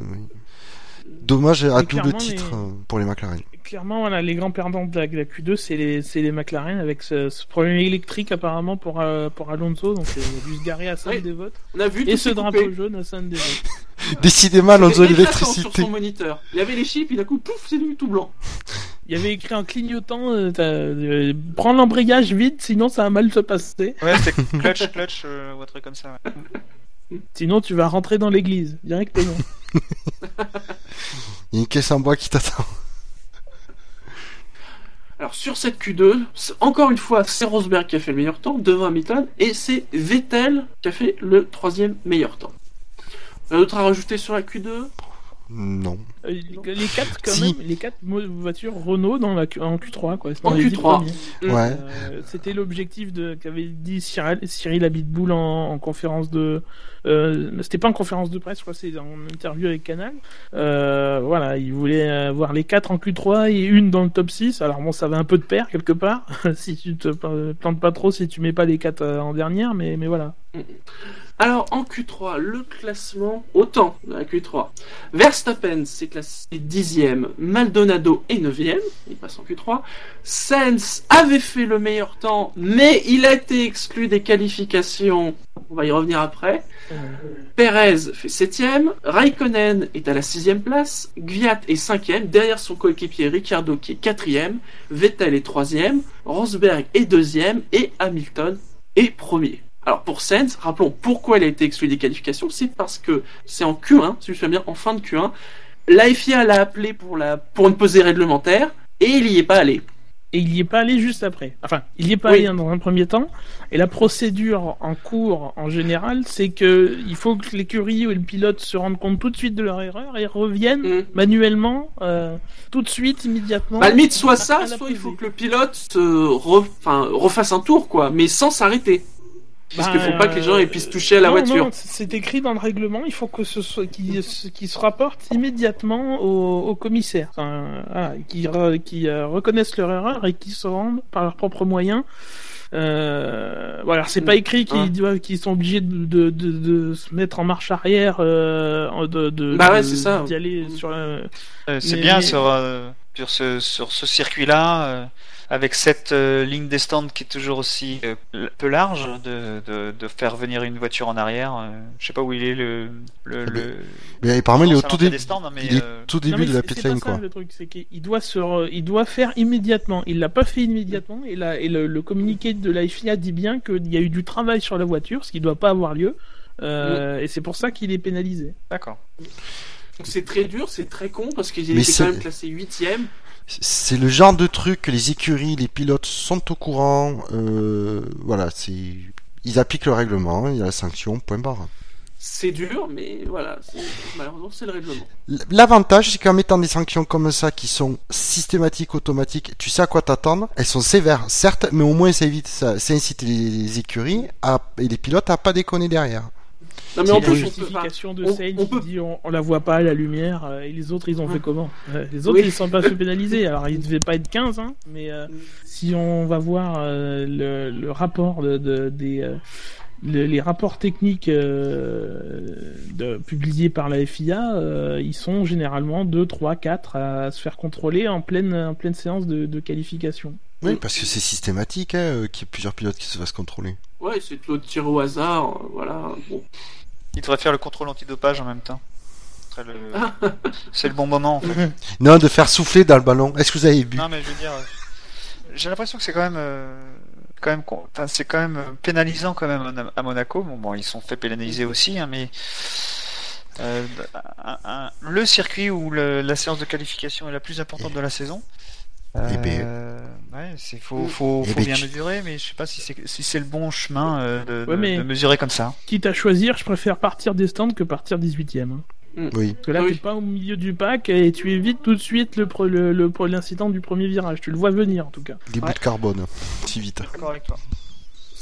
dommage à
Mais
double
clairement,
titre
les-
pour les McLaren.
Clairement, voilà, les grands perdants de la, de la Q2, c'est les, c'est les McLaren avec ce, ce problème électrique apparemment pour, euh, pour Alonso. Donc, il a dû se garer à saint
Oui.
des votes.
On a vu
Et ce drapeau
coupé.
jaune à saint des votes.
Décidément Alonso
éclatant sur
l'électricité.
son moniteur. Il y avait les chips, il a coup, pouf, c'est devenu tout blanc.
Il y avait écrit en clignotant euh, euh, Prends l'embrayage vite, sinon ça va mal se passer.
Ouais, c'était clutch, clutch, euh, ou un truc comme ça. ouais.
Sinon, tu vas rentrer dans l'église directement.
Il y a une caisse en bois qui t'attend.
Alors sur cette Q2, c'est- encore une fois, c'est Rosberg qui a fait le meilleur temps devant Hamilton et c'est Vettel qui a fait le troisième meilleur temps. Un autre à rajouter sur la Q2
Non.
Euh, Les quatre, quand
Si.
même, les quatre voitures Renault dans la, Q- en Q3, quoi. C'était
En
dans les dix
Q3.
premiers.
Mm.
Ouais.
Euh, C'était l'objectif de qu'avait dit Cyril, Cyril Abitboul en, en conférence de. Euh, C'était pas en conférence de presse, je crois, c'est en interview avec Canal. Euh, voilà, il voulait avoir les quatre en Q3 et une dans le top 6. Alors bon, ça va un peu de pair quelque part, si tu te pla- plantes pas trop, si tu mets pas les quatre en dernière, mais, mais voilà.
Alors en Q3, le classement autant de la Q3. Verstappen s'est classé 10e, Maldonado est 9e, il passe en Q3. Sainz avait fait le meilleur temps, mais il a été exclu des qualifications. On va y revenir après. Perez fait 7ème, Raikkonen est à la 6ème place, Gviat est 5ème, derrière son coéquipier Ricciardo qui est 4ème, Vettel est 3ème, Rosberg est 2ème et Hamilton est 1er. Alors pour Sainz, rappelons pourquoi il a été exclu des qualifications, c'est parce que c'est en Q1, si je me souviens bien, en fin de Q1, la FIA l'a appelé pour, la, pour une pesée réglementaire et il y est pas allé.
Et il y est pas allé juste après. Enfin, il y est pas
Oui.
allé hein, dans un premier temps. Et la procédure en cours, en général, c'est que il faut que l'écurie ou le pilote se rendent compte tout de suite de leur erreur et reviennent
Mm.
manuellement, euh, tout de suite, immédiatement.
Bah, limite, soit ça, soit il faut que le pilote se re- enfin, refasse un tour, quoi, mais sans s'arrêter. Parce qu'il
Bah,
faut pas que les gens aient puissent toucher à la
non,
voiture.
non, c'est écrit dans le règlement. Il faut que ce soit qui se rapporte immédiatement au, au commissaire, enfin, qui re- qui euh, reconnaissent leur erreur et qui se rendent par leurs propres moyens. Euh, voilà, c'est pas écrit qu'ils
Ouais.
doivent, qu'ils sont obligés de, de, de, de se mettre en marche arrière, euh, de, de,
Bah ouais,
de-
c'est ça.
d'y aller sur la,
Euh, c'est bien
mais-
sur, euh, sur ce, sur ce circuit-là, euh, avec cette euh, ligne des stands qui est toujours aussi euh, peu large, de, de, de faire venir une voiture en arrière. euh, je sais pas où il est le. le, le...
Mais apparemment, il est au tout début.
des stands, hein, mais,
Il est
euh,
tout début de la
ça,
quoi.
le truc, c'est qu'il doit se, il doit faire immédiatement. Il l'a pas fait immédiatement et, la, et le, le communiqué de la FIA dit bien qu'il y a eu du travail sur la voiture, ce qui doit pas avoir lieu. Euh, Et c'est pour ça qu'il est pénalisé.
D'accord.
Donc c'est très dur, c'est très con, parce qu'il
c'est-
quand même classé 8ème.
C'est le genre de truc que les écuries, les pilotes sont au courant. Euh, voilà, c'est ils appliquent le règlement, il y a la sanction, point barre.
C'est dur, mais voilà, malheureusement c'est le règlement.
L'avantage, c'est qu'en mettant des sanctions comme ça, qui sont systématiques, automatiques, tu sais à quoi t'attendre. Elles sont sévères, certes, mais au moins ça évite, ça, ça incite les écuries à, et les pilotes à pas déconner derrière.
Non mais en
la
plus, on peut,
justification de
on
qui
peut-
dit on, on la voit pas la lumière euh, et les autres ils ont fait
Ouais.
comment Euh, Les autres
Oui.
ils sont pas fait pénaliser. Alors ils devaient pas être 15 hein, mais euh, si on va voir euh, le, le rapport de, de- des euh, le- les rapports techniques euh, de, publiés par la FIA, euh, ils sont généralement 2, 3, 4 à se faire contrôler en pleine, en pleine séance de, de qualification.
Oui,
Mm.
parce que c'est systématique, hein, qu'il y ait plusieurs pilotes qui se fassent contrôler.
Ouais, c'est de l'autre tir au hasard, voilà. Bon.
Il devrait faire le contrôle antidopage en même temps. Le-. C'est le bon moment en fait.
Non, de faire souffler dans le ballon. Est-ce que vous avez bu
Non, mais je veux dire, euh, j'ai l'impression que c'est quand même, euh, quand même, enfin, c'est quand même euh, pénalisant quand même à- Monaco. Bon, bon, ils sont fait pénaliser aussi, hein, mais euh, un- un- le circuit où le- la séance de qualification est la plus importante de la saison.
Eh ben,
Euh, ouais, c'est faut, faut,
Eh
faut
ben,
bien
tu-
mesurer, mais je sais pas si c'est si c'est le bon chemin euh, de,
Ouais,
de-
mais-
de mesurer comme ça.
Quitte à choisir, je préfère partir des stands que partir 18ème. hein.
Oui.
Parce que là,
Ah oui.
t'es pas au milieu du pack et tu évites tout de suite le pre- le- le- l'incident du premier virage. Tu le vois venir en tout cas.
Des bouts de carbone. Si vite.
D'accord avec toi.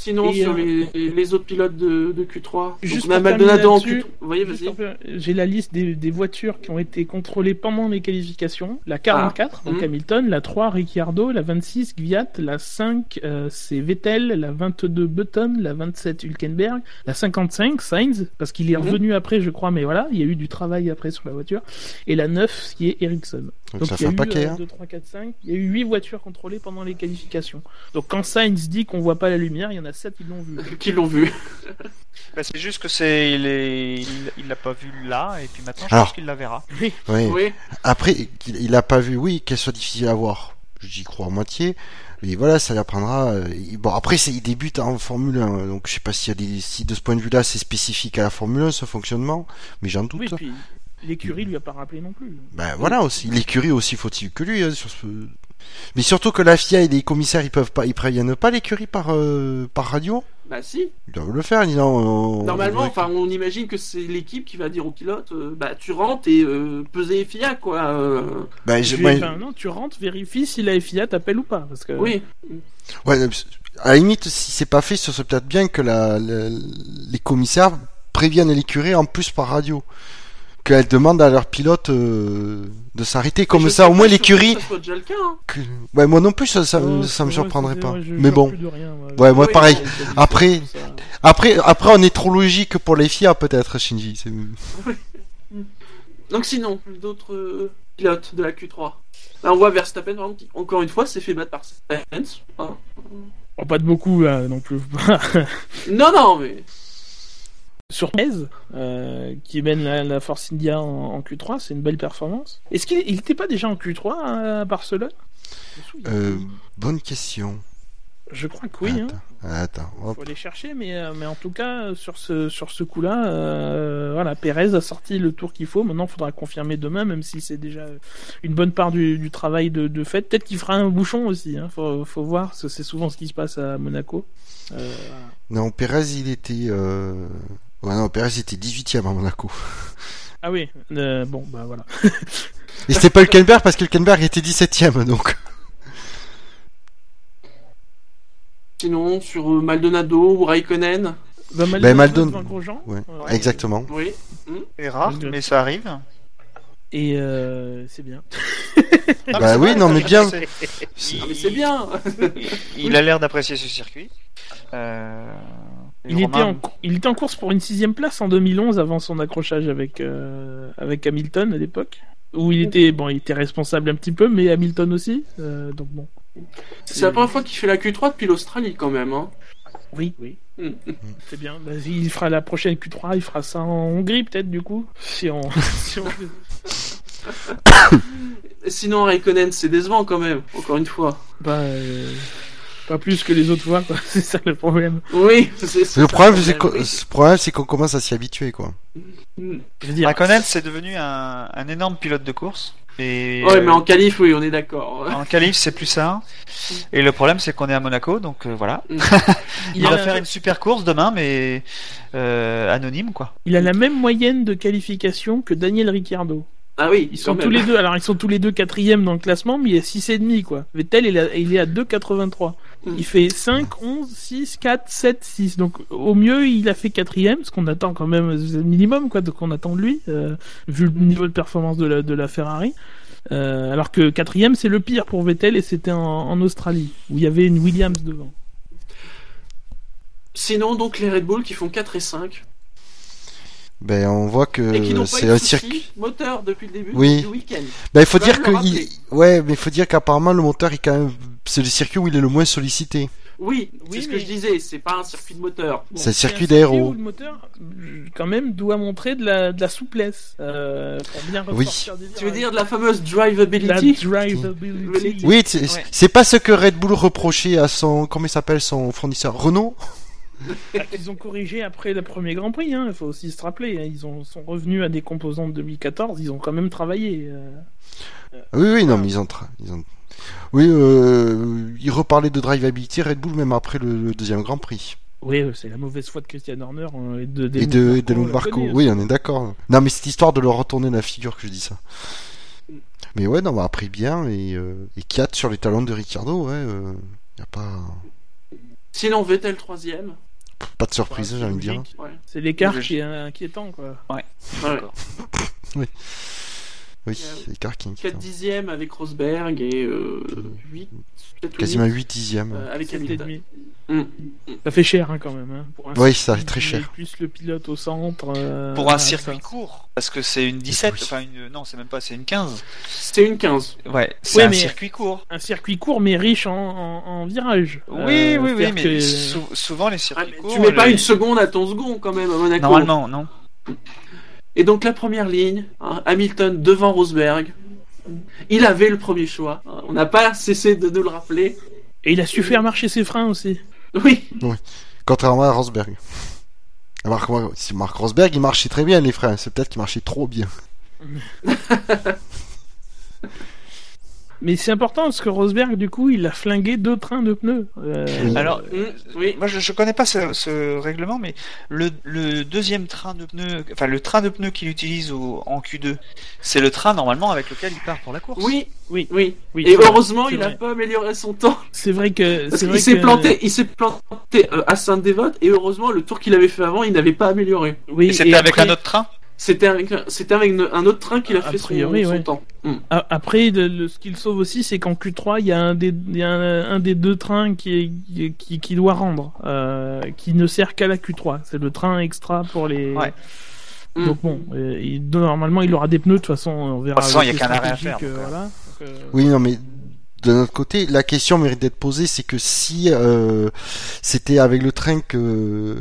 Sinon,
Et,
sur
euh,
les, les autres pilotes de, de Q3,
Juste pour
Maldonado en
terminer
Q3. Vous voyez,
Juste
vas-y.
un peu, J'ai la liste des, des voitures qui ont été contrôlées pendant les qualifications. La 44, donc
Mhm.
Hamilton, la 3, Ricciardo, la 26, Gviat, la 5, euh, c'est Vettel, la 22, Button, la 27, Hülkenberg, la 55, Sainz, parce qu'il est
Mhm.
revenu après, je crois, mais voilà, il y a eu du travail après sur la voiture, et la 9, ce qui est Ericsson.
Donc, ça
il y
fait
a
un
eu,
paquet.
euh,
hein.
2, 3, 4, 5, il y a eu 8 voitures contrôlées pendant les qualifications. Donc quand Sainz dit qu'on voit pas la lumière, il y en a 7 qui l'ont vu.
Qui l'ont vu.
Bah, c'est juste que c'est il est il il l'a pas vu là et puis maintenant je
Alors.
pense qu'il la verra.
Oui.
Oui.
Après, qu'il- il a pas vu, oui, qu'elle soit difficile à voir. J'y crois à moitié. Mais voilà, ça lui apprendra. euh, il- Bon, après, c'est, il débute en Formule 1, donc je sais pas s'il y a des, si de ce point de vue-là, c'est spécifique à la Formule 1, ce fonctionnement, mais j'en doute.
Oui, puis l'écurie lui a pas rappelé non plus.
Ben voilà aussi. L'écurie aussi faut-il que lui, hein, sur ce. Mais surtout que la FIA et les commissaires, ils peuvent pas, ils préviennent pas l'écurie par euh, par radio.
Bah si.
Ils doivent le faire, disant. on-
Normalement,
on-
enfin, on imagine que c'est l'équipe qui va dire au pilote, euh, bah tu rentres et euh, peser FIA quoi. euh,
Bah,
Tu, non, tu rentres, vérifie si la FIA t'appelle ou pas. Parce que...
Oui.
ouais, à la limite, si c'est pas fait, ce serait peut-être bien que la, la- les commissaires préviennent l'écurie en plus par radio. Qu'elles demandent à leur pilote euh, de s'arrêter. Comme ça, au moins l'écurie.
hein.
que- Ouais, moi non plus, ça, ça,
Oh,
ça me surprendrait pas.
je
Mais bon.
rien.
Ouais, moi
Oui,
pareil. Après-. Après, après, on est trop logique pour les FIA peut-être, Shinji. c'est-
Donc sinon, d'autres euh, pilotes de la Q3. Là, on voit Verstappen, par exemple, encore une fois, s'est fait battre par Sainz. hein.
Oh, pas de beaucoup là non plus.
Non, non, mais
Sur 13, euh, qui mène la, la Force India en, en Q3, c'est une belle performance. Est-ce qu'il il était pas déjà en Q3 à Barcelone?
Euh, bonne question.
Je crois que oui. Hein.
Attends, hop.
Faut aller chercher, mais, euh, mais en tout cas, sur ce, sur ce coup-là, euh, voilà, Pérez a sorti le tour qu'il faut. Maintenant, il faudra confirmer demain, même si c'est déjà une bonne part du, du travail de, de fait. Peut-être qu'il fera un bouchon aussi. Hein. Faut, faut voir, parce que c'est souvent ce qui se passe à Monaco. Euh, voilà.
Non, Perez, il était. Euh... Ouais, non, Perez était 18ème à Monaco.
Ah oui, euh, bon, bah voilà.
Et c'était pas Hülkenberg parce que Hülkenberg était 17ème, donc.
sinon, sur euh, Maldonado ou Raikkonen?
Bah,
Ben, Maldon-
devant Grosjean.
Ouais,
Ouais.
exactement.
Oui.
C'est rare, mais ça arrive.
Et euh, c'est bien.
Ah,
Bah oui,
vrai,
non, mais
raison,
bien.
c'est-
Ah, mais c'est bien.
Il, il a l'air d'apprécier ce circuit. Euh,
Il était, en, il était en course pour une sixième place en 2011 avant son accrochage avec, euh, avec Hamilton à l'époque. Où il était, bon, il était responsable un petit peu, mais Hamilton aussi. euh, donc bon.
C'est la première fois qu'il fait la Q3 depuis l'Australie quand même. Hein.
Oui, oui. C'est bien. Bah, il fera la prochaine Q3, il fera ça en Hongrie peut-être du coup. Si on, si on-
Sinon, Raikkonen, c'est décevant quand même, encore une fois.
Bah, euh, pas plus que les autres fois, quoi. C'est ça le problème.
Oui, c'est
Le
ça,
problème, c'est qu'on le problème, c'est qu'on commence à s'y habituer, quoi.
Mm.
Je veux dire,
Raikkonen, c'est devenu un, un énorme pilote de course. Et
Ouais,
euh,
mais en qualif, oui, on est d'accord.
en qualif, c'est plus ça. Et le problème, c'est qu'on est à Monaco, donc euh, voilà.
il,
Il
a
va faire une super course demain, mais euh, anonyme, quoi.
il a la même moyenne de qualification que Daniel Ricciardo.
Ah oui,
Ils sont
même.
tous les deux, alors ils sont tous les deux quatrièmes dans le classement, mais il y a 6 et demi quoi. Vettel il est à 2,83.
Mm.
Il fait 5, 11, 6, 4, 7, 6. Donc au mieux il a fait quatrième, ce qu'on attend quand même c'est le minimum quoi, qu'on attend de lui, euh, vu le niveau de performance de la, de la Ferrari. Euh, alors que quatrième c'est le pire pour Vettel et c'était en, en Australie où il y avait une Williams devant.
Sinon, donc, les Red Bull qui font 4 et 5.
Ben, on voit que c'est
eu
un circuit.
moteur depuis le début
Oui.
du week-end.
Ben, il faut dire que, il- ouais, mais il faut dire qu'apparemment le moteur est quand même, c'est le circuit où il est le moins sollicité.
Oui,
Oui,
c'est ce que je disais, c'est pas un circuit de moteur.
Bon,
C'est
un
circuit d'aéro.
Le moteur, euh, quand même, doit montrer de la, de la souplesse euh, pour bien
Oui.
des
Tu veux dire de la fameuse
la
drivability.
Oui, c'est
Ouais.
pas ce que Red Bull reprochait à son, comment il s'appelle, son fournisseur Renault?
Ah, Ils ont corrigé après le premier Grand Prix, hein, il faut aussi se rappeler. hein, Ils ont, sont revenus à des composants de 2014, ils ont quand même travaillé. euh.
Oui, oui, non, mais ils ont, tra- ils ont, oui, euh, ils reparlaient de drivability Red Bull même après le, le deuxième Grand Prix.
Oui, euh, c'est la mauvaise foi de Christian Horner euh, et de,
Et de, et de
Helmut
Marco.
On
Oui,
connaît,
on est d'accord. Non, mais c'est histoire de leur retourner la figure que je dis ça. Mais ouais, non, bah après bien et, euh, et Kiat sur les talons de Ricciardo, ouais, euh, y a pas,
Sinon, Vettel troisième.
pas de surprise,
Ouais,
j'ai envie de
c'est
dire.
logique.
Ouais.
C'est l'écart qui est inquiétant, quoi.
Ouais.
Oui,
Euh,
l'écart qui est
4
inquiétant.
dixièmes avec Rosberg et euh, 8, peut-être
Quasiment
huit,
8 dixièmes.
euh, avec
et
Hamilton.
demi.
Mm.
Ça fait cher, hein, quand même. Hein, pour un
Oui, ça fait très cher.
Plus le pilote au centre. euh,
Pour un
ah,
circuit
ça.
court, parce que c'est une 17,
Oui.
enfin une, non, c'est même pas, c'est une 15.
C'est une 15.
Ouais, c'est
Ouais,
un
mais-
circuit court.
Un circuit court, mais riche en, en, en virages.
Oui,
Euh,
oui, oui,
c'est-à-dire
mais
que-
sou- souvent les
Ah,
circuits
mais
courts.
tu mets pas
les-
une seconde à ton second quand même à Monaco.
Normalement, non.
Et donc la première ligne, hein, Hamilton devant Rosberg. Il avait le premier choix. hein, On n'a pas cessé de nous le rappeler.
Et il a su faire marcher ses freins aussi.
Oui.
Contrairement à Rosberg. Moi, si Marc Rosberg, il marchait très bien les freins, c'est peut-être qu'il marchait trop bien.
Mais c'est important parce que Rosberg, du coup, il a flingué deux trains de pneus. Euh.
Alors,
Mm, oui.
moi je, je connais pas ce, ce règlement, mais le, le deuxième train de pneus, enfin le train de pneus qu'il utilise au, en Q2, c'est le train normalement avec lequel il part pour la course.
Oui,
Oui.
oui.
oui,
Et heureusement, il n'a pas amélioré son temps.
C'est vrai que.
Parce
vrai
s'est
que-
planté, il s'est planté euh, à Saint-Dévote et heureusement, le tour qu'il avait fait avant, il n'avait pas amélioré.
Oui,
Et c'était
et
avec
après-
un autre train?
C'était avec, c'était avec un autre train qu'il a
A
fait
priori,
son
ouais.
temps. Mm.
Après, le, le- ce qu'il sauve aussi, c'est qu'en Q3, il y a un des, il y a un, un des deux trains qui, est, qui, qui doit rendre, euh, qui ne sert qu'à la Q3. C'est le train extra pour les.
Ouais.
Mm.
Donc bon, normalement, il aura des pneus. De toute façon, on verra.
De toute façon, il y a qu'un arrêt à faire, euh.
voilà. Donc, euh,
Oui, non, mais de notre côté, la question mérite d'être posée, c'est que si euh, c'était avec le train que,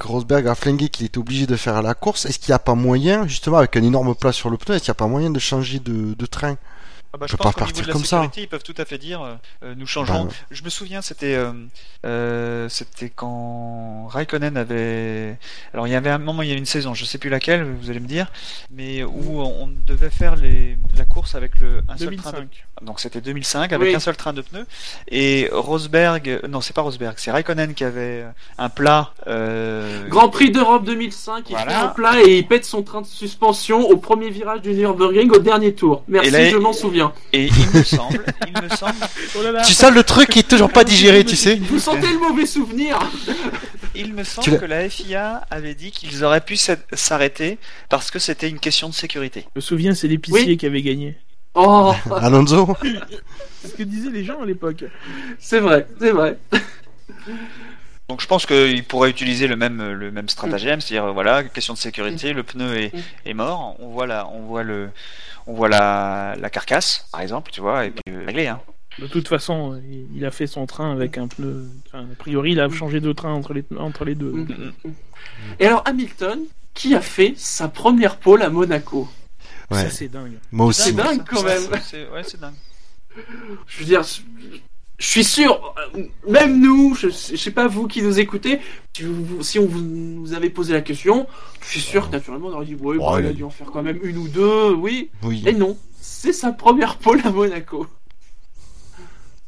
Rosberg a flingué qu'il était obligé de faire la course, est-ce qu'il n'y a pas moyen, justement, avec un énorme plat sur le pneu, est-ce qu'il n'y a pas moyen de changer de train?
Ah bah, je
pas
pense
partir
niveau de la
comme ça.
sécurité, ils peuvent tout à fait dire euh, euh, nous changeons.
Bah,
Je me souviens, c'était euh, euh, c'était quand Raikkonen avait. Alors il y avait un moment, il y a une saison, je sais plus laquelle, vous allez me dire, mais où on devait faire les, la course avec le un seul train de
2005.
donc c'était 2005 avec
Oui.
un seul train de pneus et Rosberg non c'est pas Rosberg c'est Raikkonen qui avait un plat euh,
Grand Prix d'Europe 2005, il
Voilà.
fait un plat et il pète son train de suspension au premier virage du Nürburgring au dernier tour. Merci,
là,
je m'en souviens.
Et il me semble il me semble
Oh là là.
Tu sens le truc qui est toujours pas digéré, tu sais
Vous sentez le mauvais souvenir
il me semble que la FIA avait dit qu'ils auraient pu s'arrêter parce que c'était une question de sécurité
Je me souviens, c'est l'épicier
Oui.
qui avait gagné.
Oh,
Alonso
C'est ce que disaient les gens à l'époque.
c'est vrai, c'est vrai.
donc je pense qu'il pourrait utiliser le même le même stratagème c'est-à-dire voilà question de sécurité le pneu est, est mort on voit la on voit le on voit la, la carcasse par exemple tu vois et puis euh, réglé hein
De toute façon, il- a fait son train avec un pneu. enfin, a priori, il a changé de train entre les, entre les deux. donc,
Mm. Et alors Hamilton, qui a fait sa première pole à Monaco?
Ouais,
Ça, c'est dingue.
moi
C'est
aussi.
dingue
Ça,
quand même.
c'est- c'est- ouais c'est dingue
Je veux dire, je suis sûr, euh, même nous, je, je sais pas vous qui nous écoutez, si, vous, si on vous, nous avait posé la question, je suis sûr que naturellement on aurait dit ouais,
Oh,
bah, il a dû en faire quand même une ou deux, oui.
Oui,
Et non, c'est sa première pole à Monaco.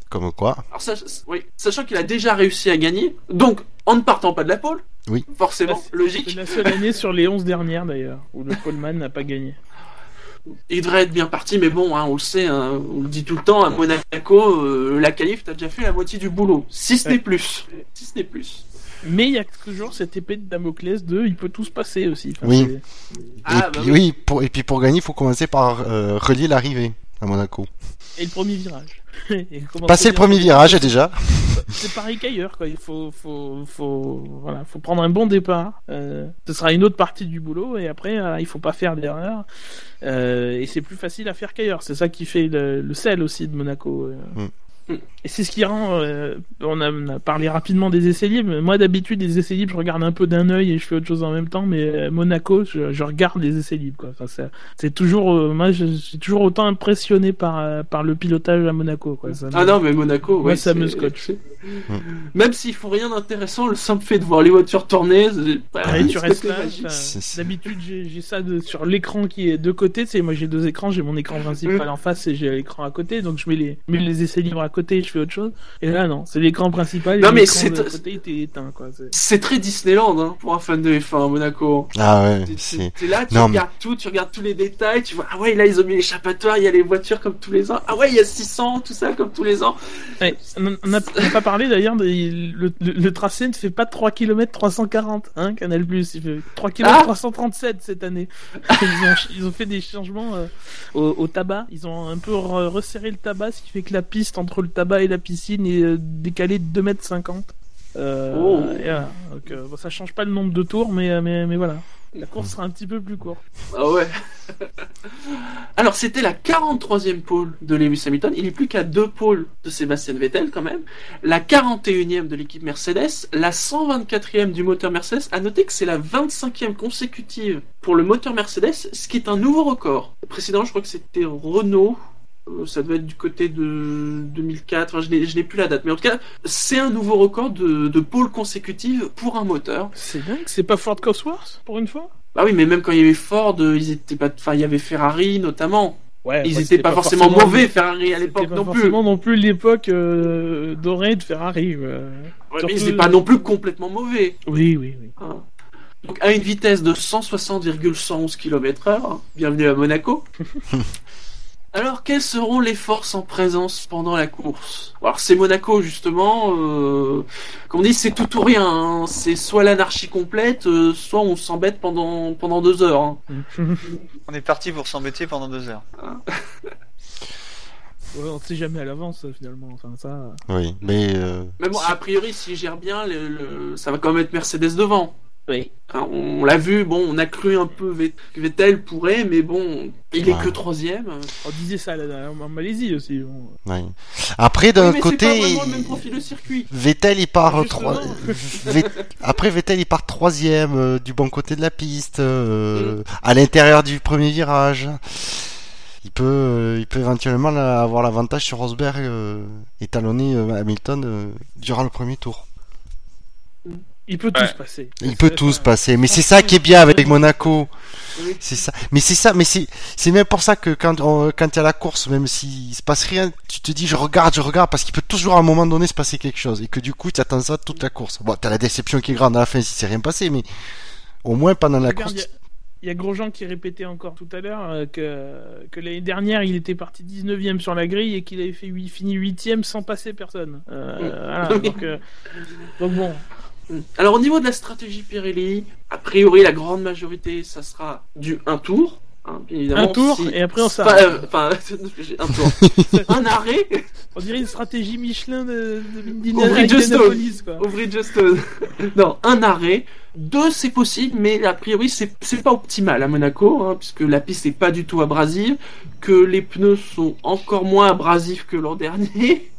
comme quoi.
Alors, sach- oui, sachant qu'il a déjà réussi à gagner, donc en ne partant pas de la pole,
Oui.
forcément, logique,
C'est la seule année sur les 11 dernières d'ailleurs où le poleman n'a pas gagné.
Il devrait être bien parti, mais bon, hein, on le sait, hein, on le dit tout le temps, à Monaco, euh, la qualif, t'as déjà fait la moitié du boulot, si ce n'est plus. Si ce n'est plus.
Mais il y a toujours cette épée de Damoclès de il peut tout se passer aussi. Enfin,
Oui.
Ah,
et
bah
puis,
oui.
oui, pour, et puis pour gagner, il faut commencer par euh, relier l'arrivée à Monaco.
Et le premier virage.
Passer le premier virage déjà.
C'est pareil qu'ailleurs, quoi. Il faut, faut, faut, voilà, faut prendre un bon départ. Euh, ce sera une autre partie du boulot, et après, euh, il faut pas faire d'erreur. Euh, et c'est plus facile à faire qu'ailleurs. C'est ça qui fait le, le sel aussi de Monaco. euh.
Mm.
Et c'est ce qui rend. euh, on, a, on a parlé rapidement des essais libres. Moi, d'habitude, les essais libres, je regarde un peu d'un œil et je fais autre chose en même temps. Mais euh, Monaco, je, je regarde les essais libres. Quoi. Enfin, c'est- c'est toujours. euh, moi, je suis toujours autant impressionné par, euh, par le pilotage à Monaco. Quoi. Ça me-
Ah non, mais Monaco,
Moi,
ouais,
ça me
c'est-
scotche.
Même s'ils font rien d'intéressant, le simple fait de voir les voitures tourner, c'est- bah,
Ouais, tu
c'est
restes là.
magique.
enfin,
C'est- c'est-
D'habitude, j'ai j'ai ça de, sur l'écran qui est de côté. Tu sais, moi, j'ai deux écrans. J'ai mon écran principal en face et j'ai l'écran à côté. Donc, je mets les, mets les essais libres à côté et je fais autre chose. Et là, non, c'est l'écran principal.
Non, mais c'est- très Disneyland hein, pour un fan de F1 à Monaco.
Ah ouais,
T'es- là, tu
Non, mais-
regardes tout, tu regardes tous les détails, tu vois, ah ouais, là ils ont mis l'échappatoire, il y a les voitures comme tous les ans, ah ouais, il y a 600, tout ça comme tous les ans.
Ouais, on n'a pas parlé d'ailleurs. Le, le, le tracé ne fait pas 3 km 340, hein, Canal Plus. Il fait 3 km
Ah
337 cette année. Ils ont, ils ont fait des changements euh, au, au tabac. Ils ont un peu re- resserré le tabac, ce qui fait que la piste entre le tabac et la piscine est euh, décalée de 2 mètres 50. Euh,
Oh.
et voilà. Donc, euh, bon, ça change pas le nombre de tours, mais, euh, mais, mais voilà. La course sera un petit peu plus courte.
Ah ouais. Alors c'était la 43e pole de Lewis Hamilton, il n'est plus qu'à deux pôles de Sébastien Vettel quand même, la 41e de l'équipe Mercedes, la 124e du moteur Mercedes, à noter que c'est la 25e consécutive pour le moteur Mercedes, ce qui est un nouveau record. Précédemment je crois que c'était Renault, euh, ça devait être du côté de 2004, enfin je n'ai plus la date, mais en tout cas c'est un nouveau record de, de pôles consécutives pour un moteur.
C'est dingue, c'est pas Ford Cosworth pour une fois?
Bah oui, mais même quand il y avait Ford, euh, ils étaient pas, enfin il y avait Ferrari notamment.
Ouais,
Ils étaient
c'était
pas, forcément mauvais, Ferrari à l'époque non plus.
forcément non plus l'époque euh, dorée de Ferrari. euh.
Ouais, mais
surtout-
ils étaient pas non plus complètement mauvais.
Oui, oui, oui.
hein. Donc à une vitesse de 160,111 km/h, bienvenue à Monaco. Alors quelles seront les forces en présence pendant la course? Alors c'est Monaco justement, euh, comme on dit c'est tout ou rien, hein. c'est soit l'anarchie complète, euh, soit on s'embête pendant pendant deux heures. hein.
On est parti pour s'embêter pendant deux heures.
Ouais, on ne sait jamais à l'avance finalement. Enfin, ça.
Oui, mais euh,
Mais bon, a priori s'il gère bien, le- le- ça va quand même être Mercedes devant.
Oui.
On l'a vu, bon, on a cru un peu que Vettel pourrait, mais bon, il est
Ouais.
que troisième.
On disait ça là, en Malaisie aussi. bon.
Après, d'un
Oui,
côté,
pas vraiment le même profil de circuit.
Vettel il part trois... Après Vettel il part troisième euh, du bon côté de la piste, euh,
Mm.
à l'intérieur du premier virage. Il peut, euh, il peut éventuellement là, avoir l'avantage sur Rosberg euh, et talonner euh, Hamilton euh, durant le premier tour.
Il peut tout
Ouais.
se passer.
Il peut
c'est-
tout se
ça-
passer, mais c'est ça qui est bien avec Monaco.
Oui.
C'est ça. Mais c'est ça, mais c'est c'est même pour ça que quand on- quand a la course, même s'il se passe rien, tu te dis je regarde, je regarde parce qu'il peut toujours à un moment donné se passer quelque chose et que du coup tu attends ça toute la course. Bon, t'as la déception qui est grande à la fin si c'est rien passé, mais au moins pendant la
Regarde,
course.
Il y a Grosjean qui répétait encore tout à l'heure euh, que, que l'année dernière il était parti 19ème sur la grille et qu'il avait fait fini 8ème sans passer personne. Euh, voilà, donc, euh, donc bon,
Alors au niveau de la stratégie Pirelli, a priori la grande majorité, ça sera du un tour. hein, évidemment,
un tour
si-
et après on s'arrête.
Enfin, un tour. un arrêt
On dirait une stratégie Michelin de, de,
au Bridgestone. non, un arrêt. Deux, c'est possible, mais a priori, c'est c'est pas optimal à Monaco, hein, puisque la piste n'est pas du tout abrasive, que les pneus sont encore moins abrasifs que l'an dernier.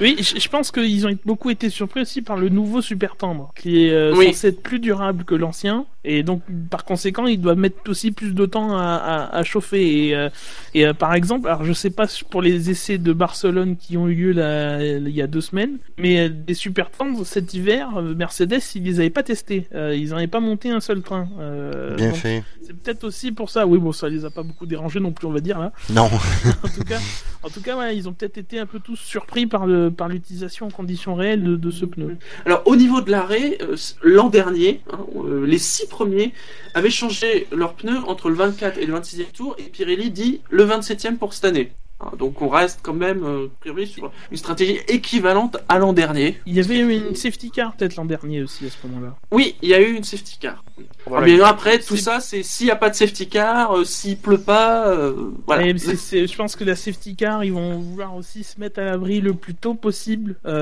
Oui, je, pense qu'ils ont beaucoup été surpris aussi par le nouveau super tendre, qui est euh,
Oui.
censé être plus durable que l'ancien, et donc par conséquent, il doit mettre aussi plus de temps à, à, à chauffer. Et, euh, et euh, par exemple, alors je sais pas pour les essais de Barcelone qui ont eu lieu là, il y a deux semaines, mais euh, des super tendres cet hiver, euh, Mercedes, ils les avaient pas testés, Euh, ils en avaient pas monté un seul train. Euh,
Bien
donc
fait.
C'est peut-être aussi pour ça. Oui, bon, ça les a pas beaucoup dérangés non plus, on va dire là.
Non.
En tout cas, en tout cas, ouais, ils ont peut-être été un peu tous surpris par par l'utilisation en conditions réelles de, de ce pneu.
Alors, au niveau de l'arrêt, euh, l'an dernier, hein, euh, les six premiers avaient changé leurs pneus entre le 24 et le 26e tour, et Pirelli dit le 27e pour cette année. Hein, donc, on reste quand même, euh, a priori, sur une stratégie équivalente à l'an dernier.
Il y avait eu une safety car peut-être l'an dernier aussi à ce moment-là.
Oui, il y a eu une safety car.
Voilà.
Mais après, tout ça, c'est s'il n'y a pas de safety car, euh, s'il pleut pas, euh, voilà.
Je pense que la safety car, ils vont vouloir aussi se mettre à l'abri le plus tôt possible euh,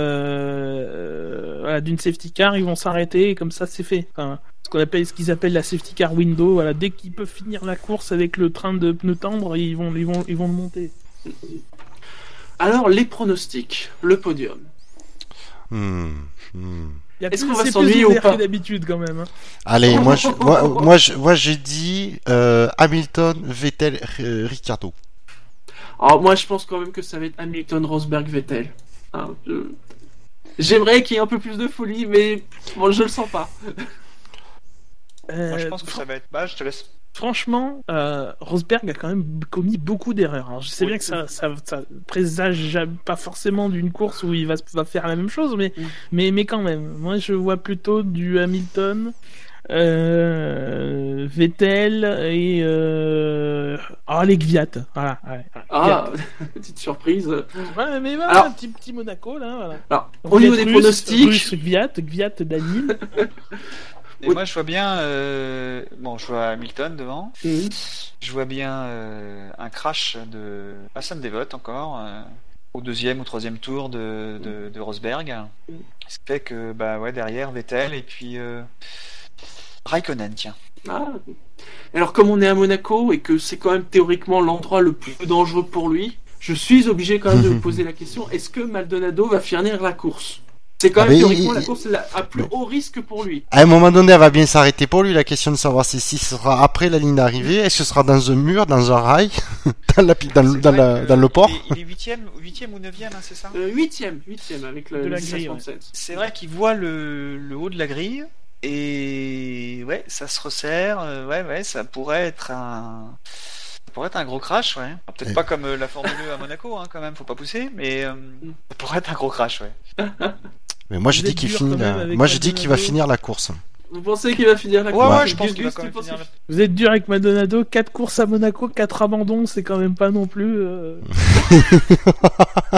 euh, voilà, d'une safety car. Ils vont s'arrêter et comme ça, c'est fait. Enfin, ce qu'on appelle, ce qu'ils appellent la safety car window. Voilà, dès qu'ils peuvent finir la course avec le train de pneus tendres, ils vont, ils vont, ils vont le monter.
Alors, les pronostics, le podium.
Hmm, hmm.
Est-ce qu'on va s'ennuyer ou pas
d'habitude quand même. hein.
Allez, moi, je, moi, moi, je, moi, j'ai dit euh, Hamilton, Vettel, euh, Ricciardo.
Alors, moi, je pense quand même que ça va être Hamilton, Rosberg, Vettel. Hein, je- J'aimerais qu'il y ait un peu plus de folie, mais bon, je le sens pas.
Moi, je
Euh,
pense que ça va être. Bah, je te laisse.
Franchement, euh, Rosberg a quand même commis beaucoup d'erreurs. Alors, je sais
Oui.
bien que ça, ça, ça présage pas forcément d'une course où il va, va faire la même chose, mais, mais, mais quand même. Moi, je vois plutôt du Hamilton, euh, Vettel et euh, ah les Gviat. Voilà. ouais.
Ah, petite surprise.
Ouais, mais voilà,
Alors-
un petit petit Monaco là. Voilà.
Alors, au niveau des pronostics,
Gviat, Gviat, Danil.
Et
Oui.
moi, je vois bien. euh, Bon, je vois Hamilton devant.
Mhm.
Je vois bien euh, un crash de Hassan Devot encore. euh, Au deuxième ou troisième tour de, de, de Rosberg. Ce qui fait que, bah ouais, derrière Vettel et puis Raikkonen, tiens.
Ah. Alors comme on est à Monaco et que c'est quand même théoriquement l'endroit le plus dangereux pour lui, je suis obligé quand même de me poser la question est-ce que Maldonado va finir la course? C'est quand
Ah,
même
mais
théoriquement
il-
la course la- à plus haut risque pour lui.
À un moment donné, elle va bien s'arrêter pour lui. La question de savoir si, si ce sera après la ligne d'arrivée, est-ce que ce sera dans un mur, dans un rail, dans, la, pi- dans, le-
C'est
dans,
vrai
la-
que
dans le port.
Il est- il est huitième, huitième ou neuvième, hein, c'est ça?
Euh, Huitième, huitième avec le,
De la
le
grille,
16.7.
C'est vrai qu'il voit le, le haut de la grille et ouais, ça se resserre. euh, ouais, ouais, ça pourrait être un Ça pourrait être un gros crash, ouais. Peut-être pas comme euh, la Formule 1 à Monaco, hein, quand même, faut pas pousser, mais euh, ça pourrait être un gros crash, ouais.
Mais moi dis
êtes
qu'il finit la... Moi je dis qu'il va finir la course.
Vous pensez qu'il va finir la
Ouais,
course?
ouais, je pense qu'il va quand même finir.
Vous êtes dur avec Maldonado, 4 courses à Monaco, 4 abandons, c'est quand même pas non plus. euh,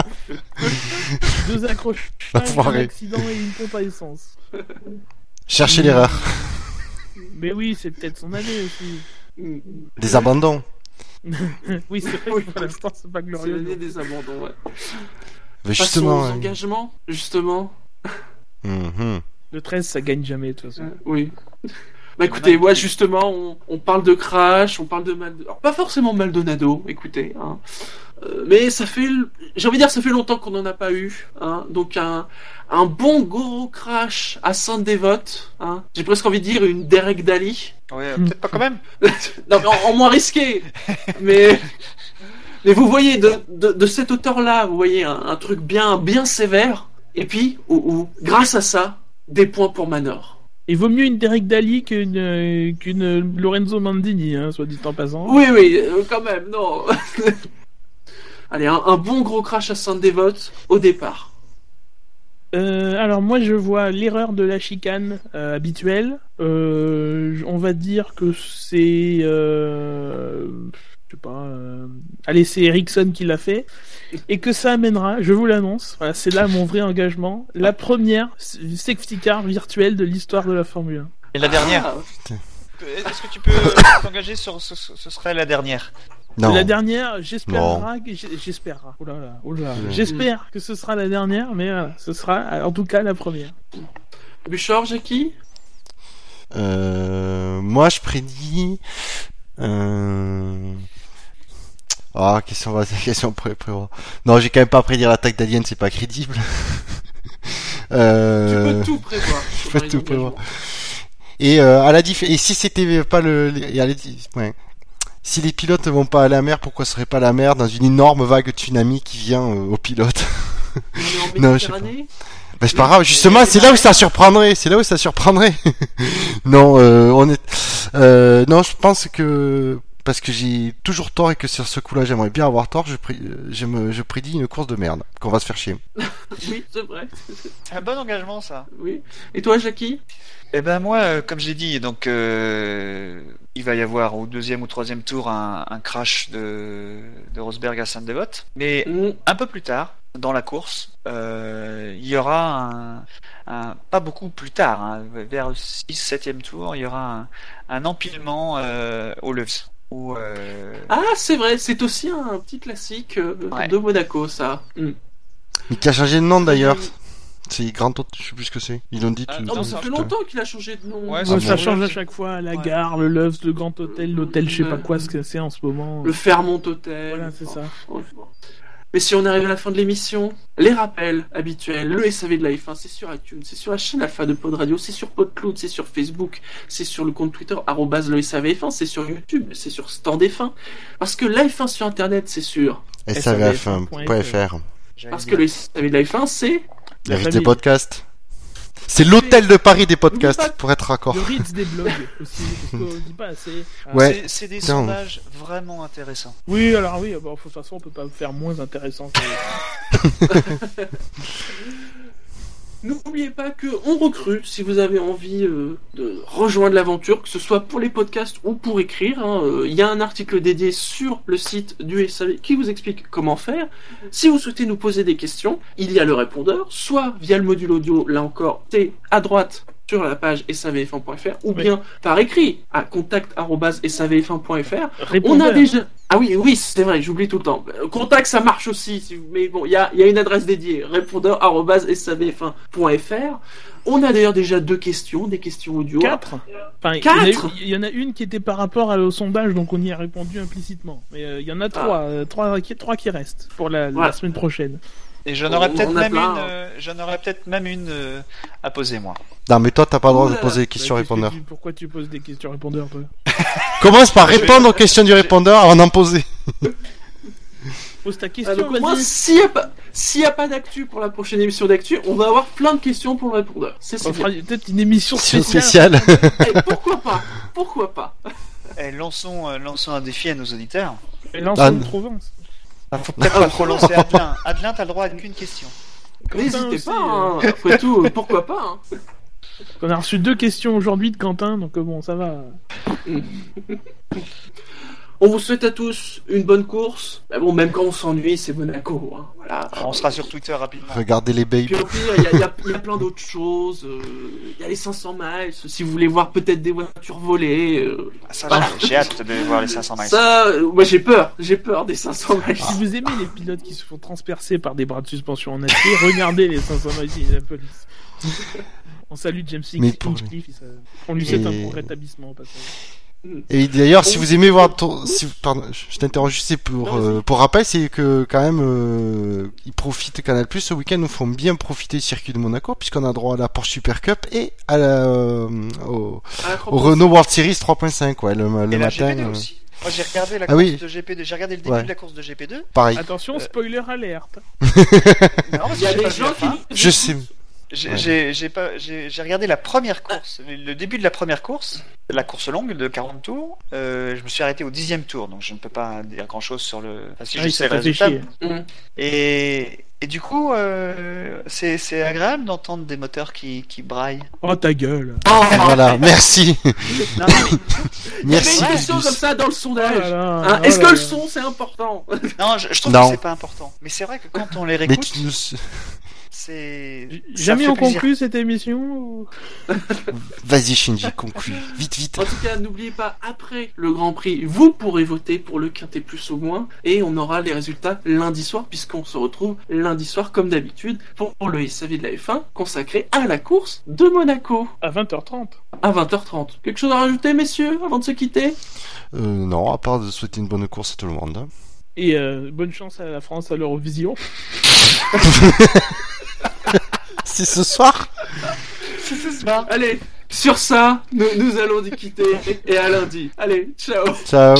Deux accrochages, un accident et une pompe à essence.
Cherchez l'erreur.
Mais oui, c'est peut-être son année aussi.
Des abandons.
Oui, c'est vrai
Oui.
que pour l'instant, c'est pas
C'est l'année des abandons, ouais.
Mais
Passons
justement.
aux
ouais.
engagements, justement.
Mhm.
Le 13, ça gagne jamais, de toute façon.
Euh, oui. Bah écoutez, moi justement, on, on parle de Crash, on parle de Maldonado. Alors pas forcément Maldonado, écoutez. Hein. Euh, mais ça fait, j'ai envie de dire, ça fait longtemps qu'on n'en a pas eu. Hein. Donc un, un bon gros Crash à Sainte-Dévote. Hein. J'ai presque envie de dire une Derek Daly.
Ouais, peut-être pas quand même.
non, mais en, en moins risqué. mais, mais vous voyez, de, de, de cette hauteur-là, vous voyez un, un truc bien, bien sévère. Et puis, où, où, grâce à ça, des points pour Manor.
Il vaut mieux une Derek Daly qu'une euh, qu'une Lorenzo Mandini, hein, soit dit en passant.
Oui, oui, euh, quand même, non. Allez, un, un bon gros crash à Sainte-Dévote au départ.
Euh, alors moi je vois l'erreur de la chicane habituelle. On va dire que c'est, je sais pas, allez c'est Ericsson qui l'a fait et que ça amènera, je vous l'annonce, voilà, c'est là mon vrai engagement, la première safety car virtuelle de l'histoire de la Formule 1.
Et la dernière.
Ah,
Est-ce que tu peux t'engager sur ce, ce serait la dernière?
Non.
La dernière, j'espérerai, que j'- j'espérerai. Oh là là, oh là. J'espère que ce sera la dernière, mais voilà, ce sera en tout cas la première.
Bouchard, Jackie?
Euh, moi, je prédis. Euh... Ah, question, va- question pré prévoir? Non, j'ai quand même pas prédire l'attaque d'Alien, c'est pas crédible. euh...
Tu peux tout prévoir.
je peux tout prévoir. Et euh, à la et si c'était pas le, les- et à la di- ouais. Si les pilotes ne vont pas à la mer, pourquoi ce serait pas la mer dans une énorme vague de tsunami qui vient euh, aux pilotes? Non, je sais pas. Bah, c'est pas grave, justement, c'est là où ça surprendrait, c'est là où ça surprendrait. non, euh, on est, euh, non, je pense que parce que j'ai toujours tort et que sur ce coup-là, j'aimerais bien avoir tort, je, euh, je, me, je prédis une course de merde, qu'on va se faire chier.
Oui, c'est vrai.
C'est un bon engagement, ça.
Oui. Et toi, Jackie?
Eh ben moi, euh, comme j'ai dit, donc euh, il va y avoir au deuxième ou troisième tour un, un crash de, de Rosberg à Sainte-Dévote, mais
Mm.
un peu plus tard dans la course, euh, il y aura un, un- pas beaucoup plus tard, hein, vers le 6 7 tour, il y aura un, un empilement euh, aux Loves. Où, euh,
Ah, c'est vrai, c'est aussi un petit classique euh,
Ouais.
de Monaco, ça. Mm.
Mais qui a changé de nom d'ailleurs. C'est Grand Hôtel, je sais plus ce que c'est. Ils l'ont dit
Ah,
tout.
Non, mais ça fait longtemps qu'il a changé de nom.
Ouais,
Ouais,
Ah
ça change à chaque fois, la
Ouais.
gare, le Loves, le Grand Hôtel, l'hôtel, je sais pas quoi, ce que c'est en ce moment.
Le Fairmont Hotel.
Voilà, c'est ça.
Mais si on arrive à la fin de l'émission, les rappels habituels, le SAV de la F1, c'est sur iTunes, c'est sur la chaîne Alpha de Pod Radio, c'est sur PodCloud, c'est sur Facebook, c'est sur le compte Twitter, arrobase le SAVF1, c'est sur YouTube, c'est sur Stand F1. Parce que la F1 sur Internet, c'est sûr.
savf1.fr.
j'allais
Parce que le SAV de la F1, c'est
La
L'invité
famille.
podcast. C'est l'hôtel de Paris des podcasts,
pas-
pour être raccord.
Le Ritz des blogs aussi, parce qu'on dit pas assez.
Ouais.
C'est- des
Putain.
sondages vraiment intéressants.
Oui, alors oui, bon, de toute façon, on peut pas faire moins intéressant. que-
N'oubliez pas que on recrute si vous avez envie euh, de rejoindre l'aventure, que ce soit pour les podcasts ou pour écrire. hein. Euh, Il y a un article dédié sur le site du SAV qui vous explique comment faire. Si vous souhaitez nous poser des questions, il y a le répondeur, soit via le module audio, là encore, c'est à droite sur la page savf1.fr ou
Oui.
bien par écrit à contact@savf1.fr. On a déjà. Ah oui, oui, c'est vrai, j'oublie tout le temps. Euh, Contact, ça marche aussi, si vous- mais bon, il y a, y a une adresse dédiée, répondeur.savf1.fr. On a d'ailleurs déjà deux questions, des questions audio.
Quatre Enfin, il y en a
Quatre
Il y, en a une qui était par rapport au sondage, donc on y a répondu implicitement. Mais euh, il y en a trois, euh, trois, qui, trois qui restent pour la, semaine prochaine.
Et j'en aurais
On-
peut-être
on a
même,
plein,
une,
hein.
euh, j'en aurais peut-être même une euh, à poser moi.
Non, mais toi, t'as pas le droit de poser des questions
Bah, qu'est-ce que
répondeurs.
tu- pourquoi tu poses des questions répondeurs, toi
Commence par répondre aux questions du répondeur avant d'en poser.
Pose ta
Ah,
question,
moins,
vas-y.
s'il n'y a pas, s'il y a pas d'actu pour la prochaine émission d'actu, on va avoir plein de questions pour le répondeur. C'est
fera peut-être une émission spéciale.
spéciale.
Eh, pourquoi pas? Pourquoi pas?
Eh, lançons, euh, lançons un défi à nos auditeurs.
Et on
Ah,
faut peut-être pas trop lancer Adelin. Adelin, t'as le droit à qu'une question.
N'hésitez pas,
euh,
hein. après tout, euh, pourquoi pas. hein.
On a reçu deux questions aujourd'hui de Quentin, donc euh, bon, ça va.
On vous souhaite à tous une bonne course. Mais bon, même quand on s'ennuie, c'est Monaco. Hein. Voilà.
On sera sur Twitter rapidement.
Regardez les babes.
Puis au pire, il y a, y y plein d'autres choses. euh, Il y a les 500 miles. Si vous voulez voir peut-être des voitures volées. euh,
Ah, Ça, j'ai- j'ai hâte de voir les 500 miles.
ça, euh, moi j'ai peur. J'ai peur des 500 miles.
Si vous aimez les pilotes qui se font transpercer par des bras de suspension en acier, regardez les 500 miles. On salue James
pour-
Hinchcliffe, s'a- on lui souhaite un bon rétablissement au passage.
Et d'ailleurs, si vous aimez voir ton, si, pardon, je t'interroge juste, c'est pour, euh, pour rappel, c'est que quand même, euh, ils profitent Canal Plus ce week-end, nous font bien profiter du circuit de Monaco, puisqu'on a droit à la Porsche Super Cup et à la, euh, au, au Renault World Series 3.5, ouais, le, le
Et la
matin,
GP2
euh,
aussi. Moi j'ai regardé la
Ah
course
oui.
de GP2, j'ai regardé le début
Ouais.
de la course de GP2.
pareil.
Attention,
Euh,
spoiler alerte.
Non, parce
Il y a des gens
la
qui.
Je sais.
J'ai
Ouais.
pas, regardé la première course, le- début de la première course, la course longue de 40 tours. Euh, je me suis arrêté au dixième tour, donc je ne peux pas dire grand chose sur le. Enfin, si
Ah
je sais le résultat.
Hum.
Et, et du coup, euh, c'est agréable d'entendre des moteurs qui, qui braillent.
Oh ta gueule.
Voilà, merci.
Non,
Il y avait
merci.
une question comme ça dans le
Oh
sondage.
là,
Hein,
oh
Est-ce que le son c'est important?
Non, je, je trouve
Non.
que c'est pas important. Mais c'est vrai que quand on les
Mais
réécoute,
tu nous...
c'est.
Jamais on
plaisir.
conclut cette émission ou-
Vas-y, Shinji, conclue. Vite, vite.
En tout cas, n'oubliez pas, après le Grand Prix, vous pourrez voter pour le Quintet Plus au moins, et on aura les résultats lundi soir, puisqu'on se retrouve lundi soir, comme d'habitude, pour le SAV de la F1, consacré à la course de Monaco,
À 20h30.
à 20h30. Quelque chose à rajouter, messieurs, avant de se quitter?
Euh, non, à part de souhaiter une bonne course à tout le monde. hein.
Et euh, bonne chance à la France à l'Eurovision.
C'est ce soir
C'est ce soir.
Allez, sur ça, nous, nous allons nous quitter, et à lundi. Allez, ciao
Ciao.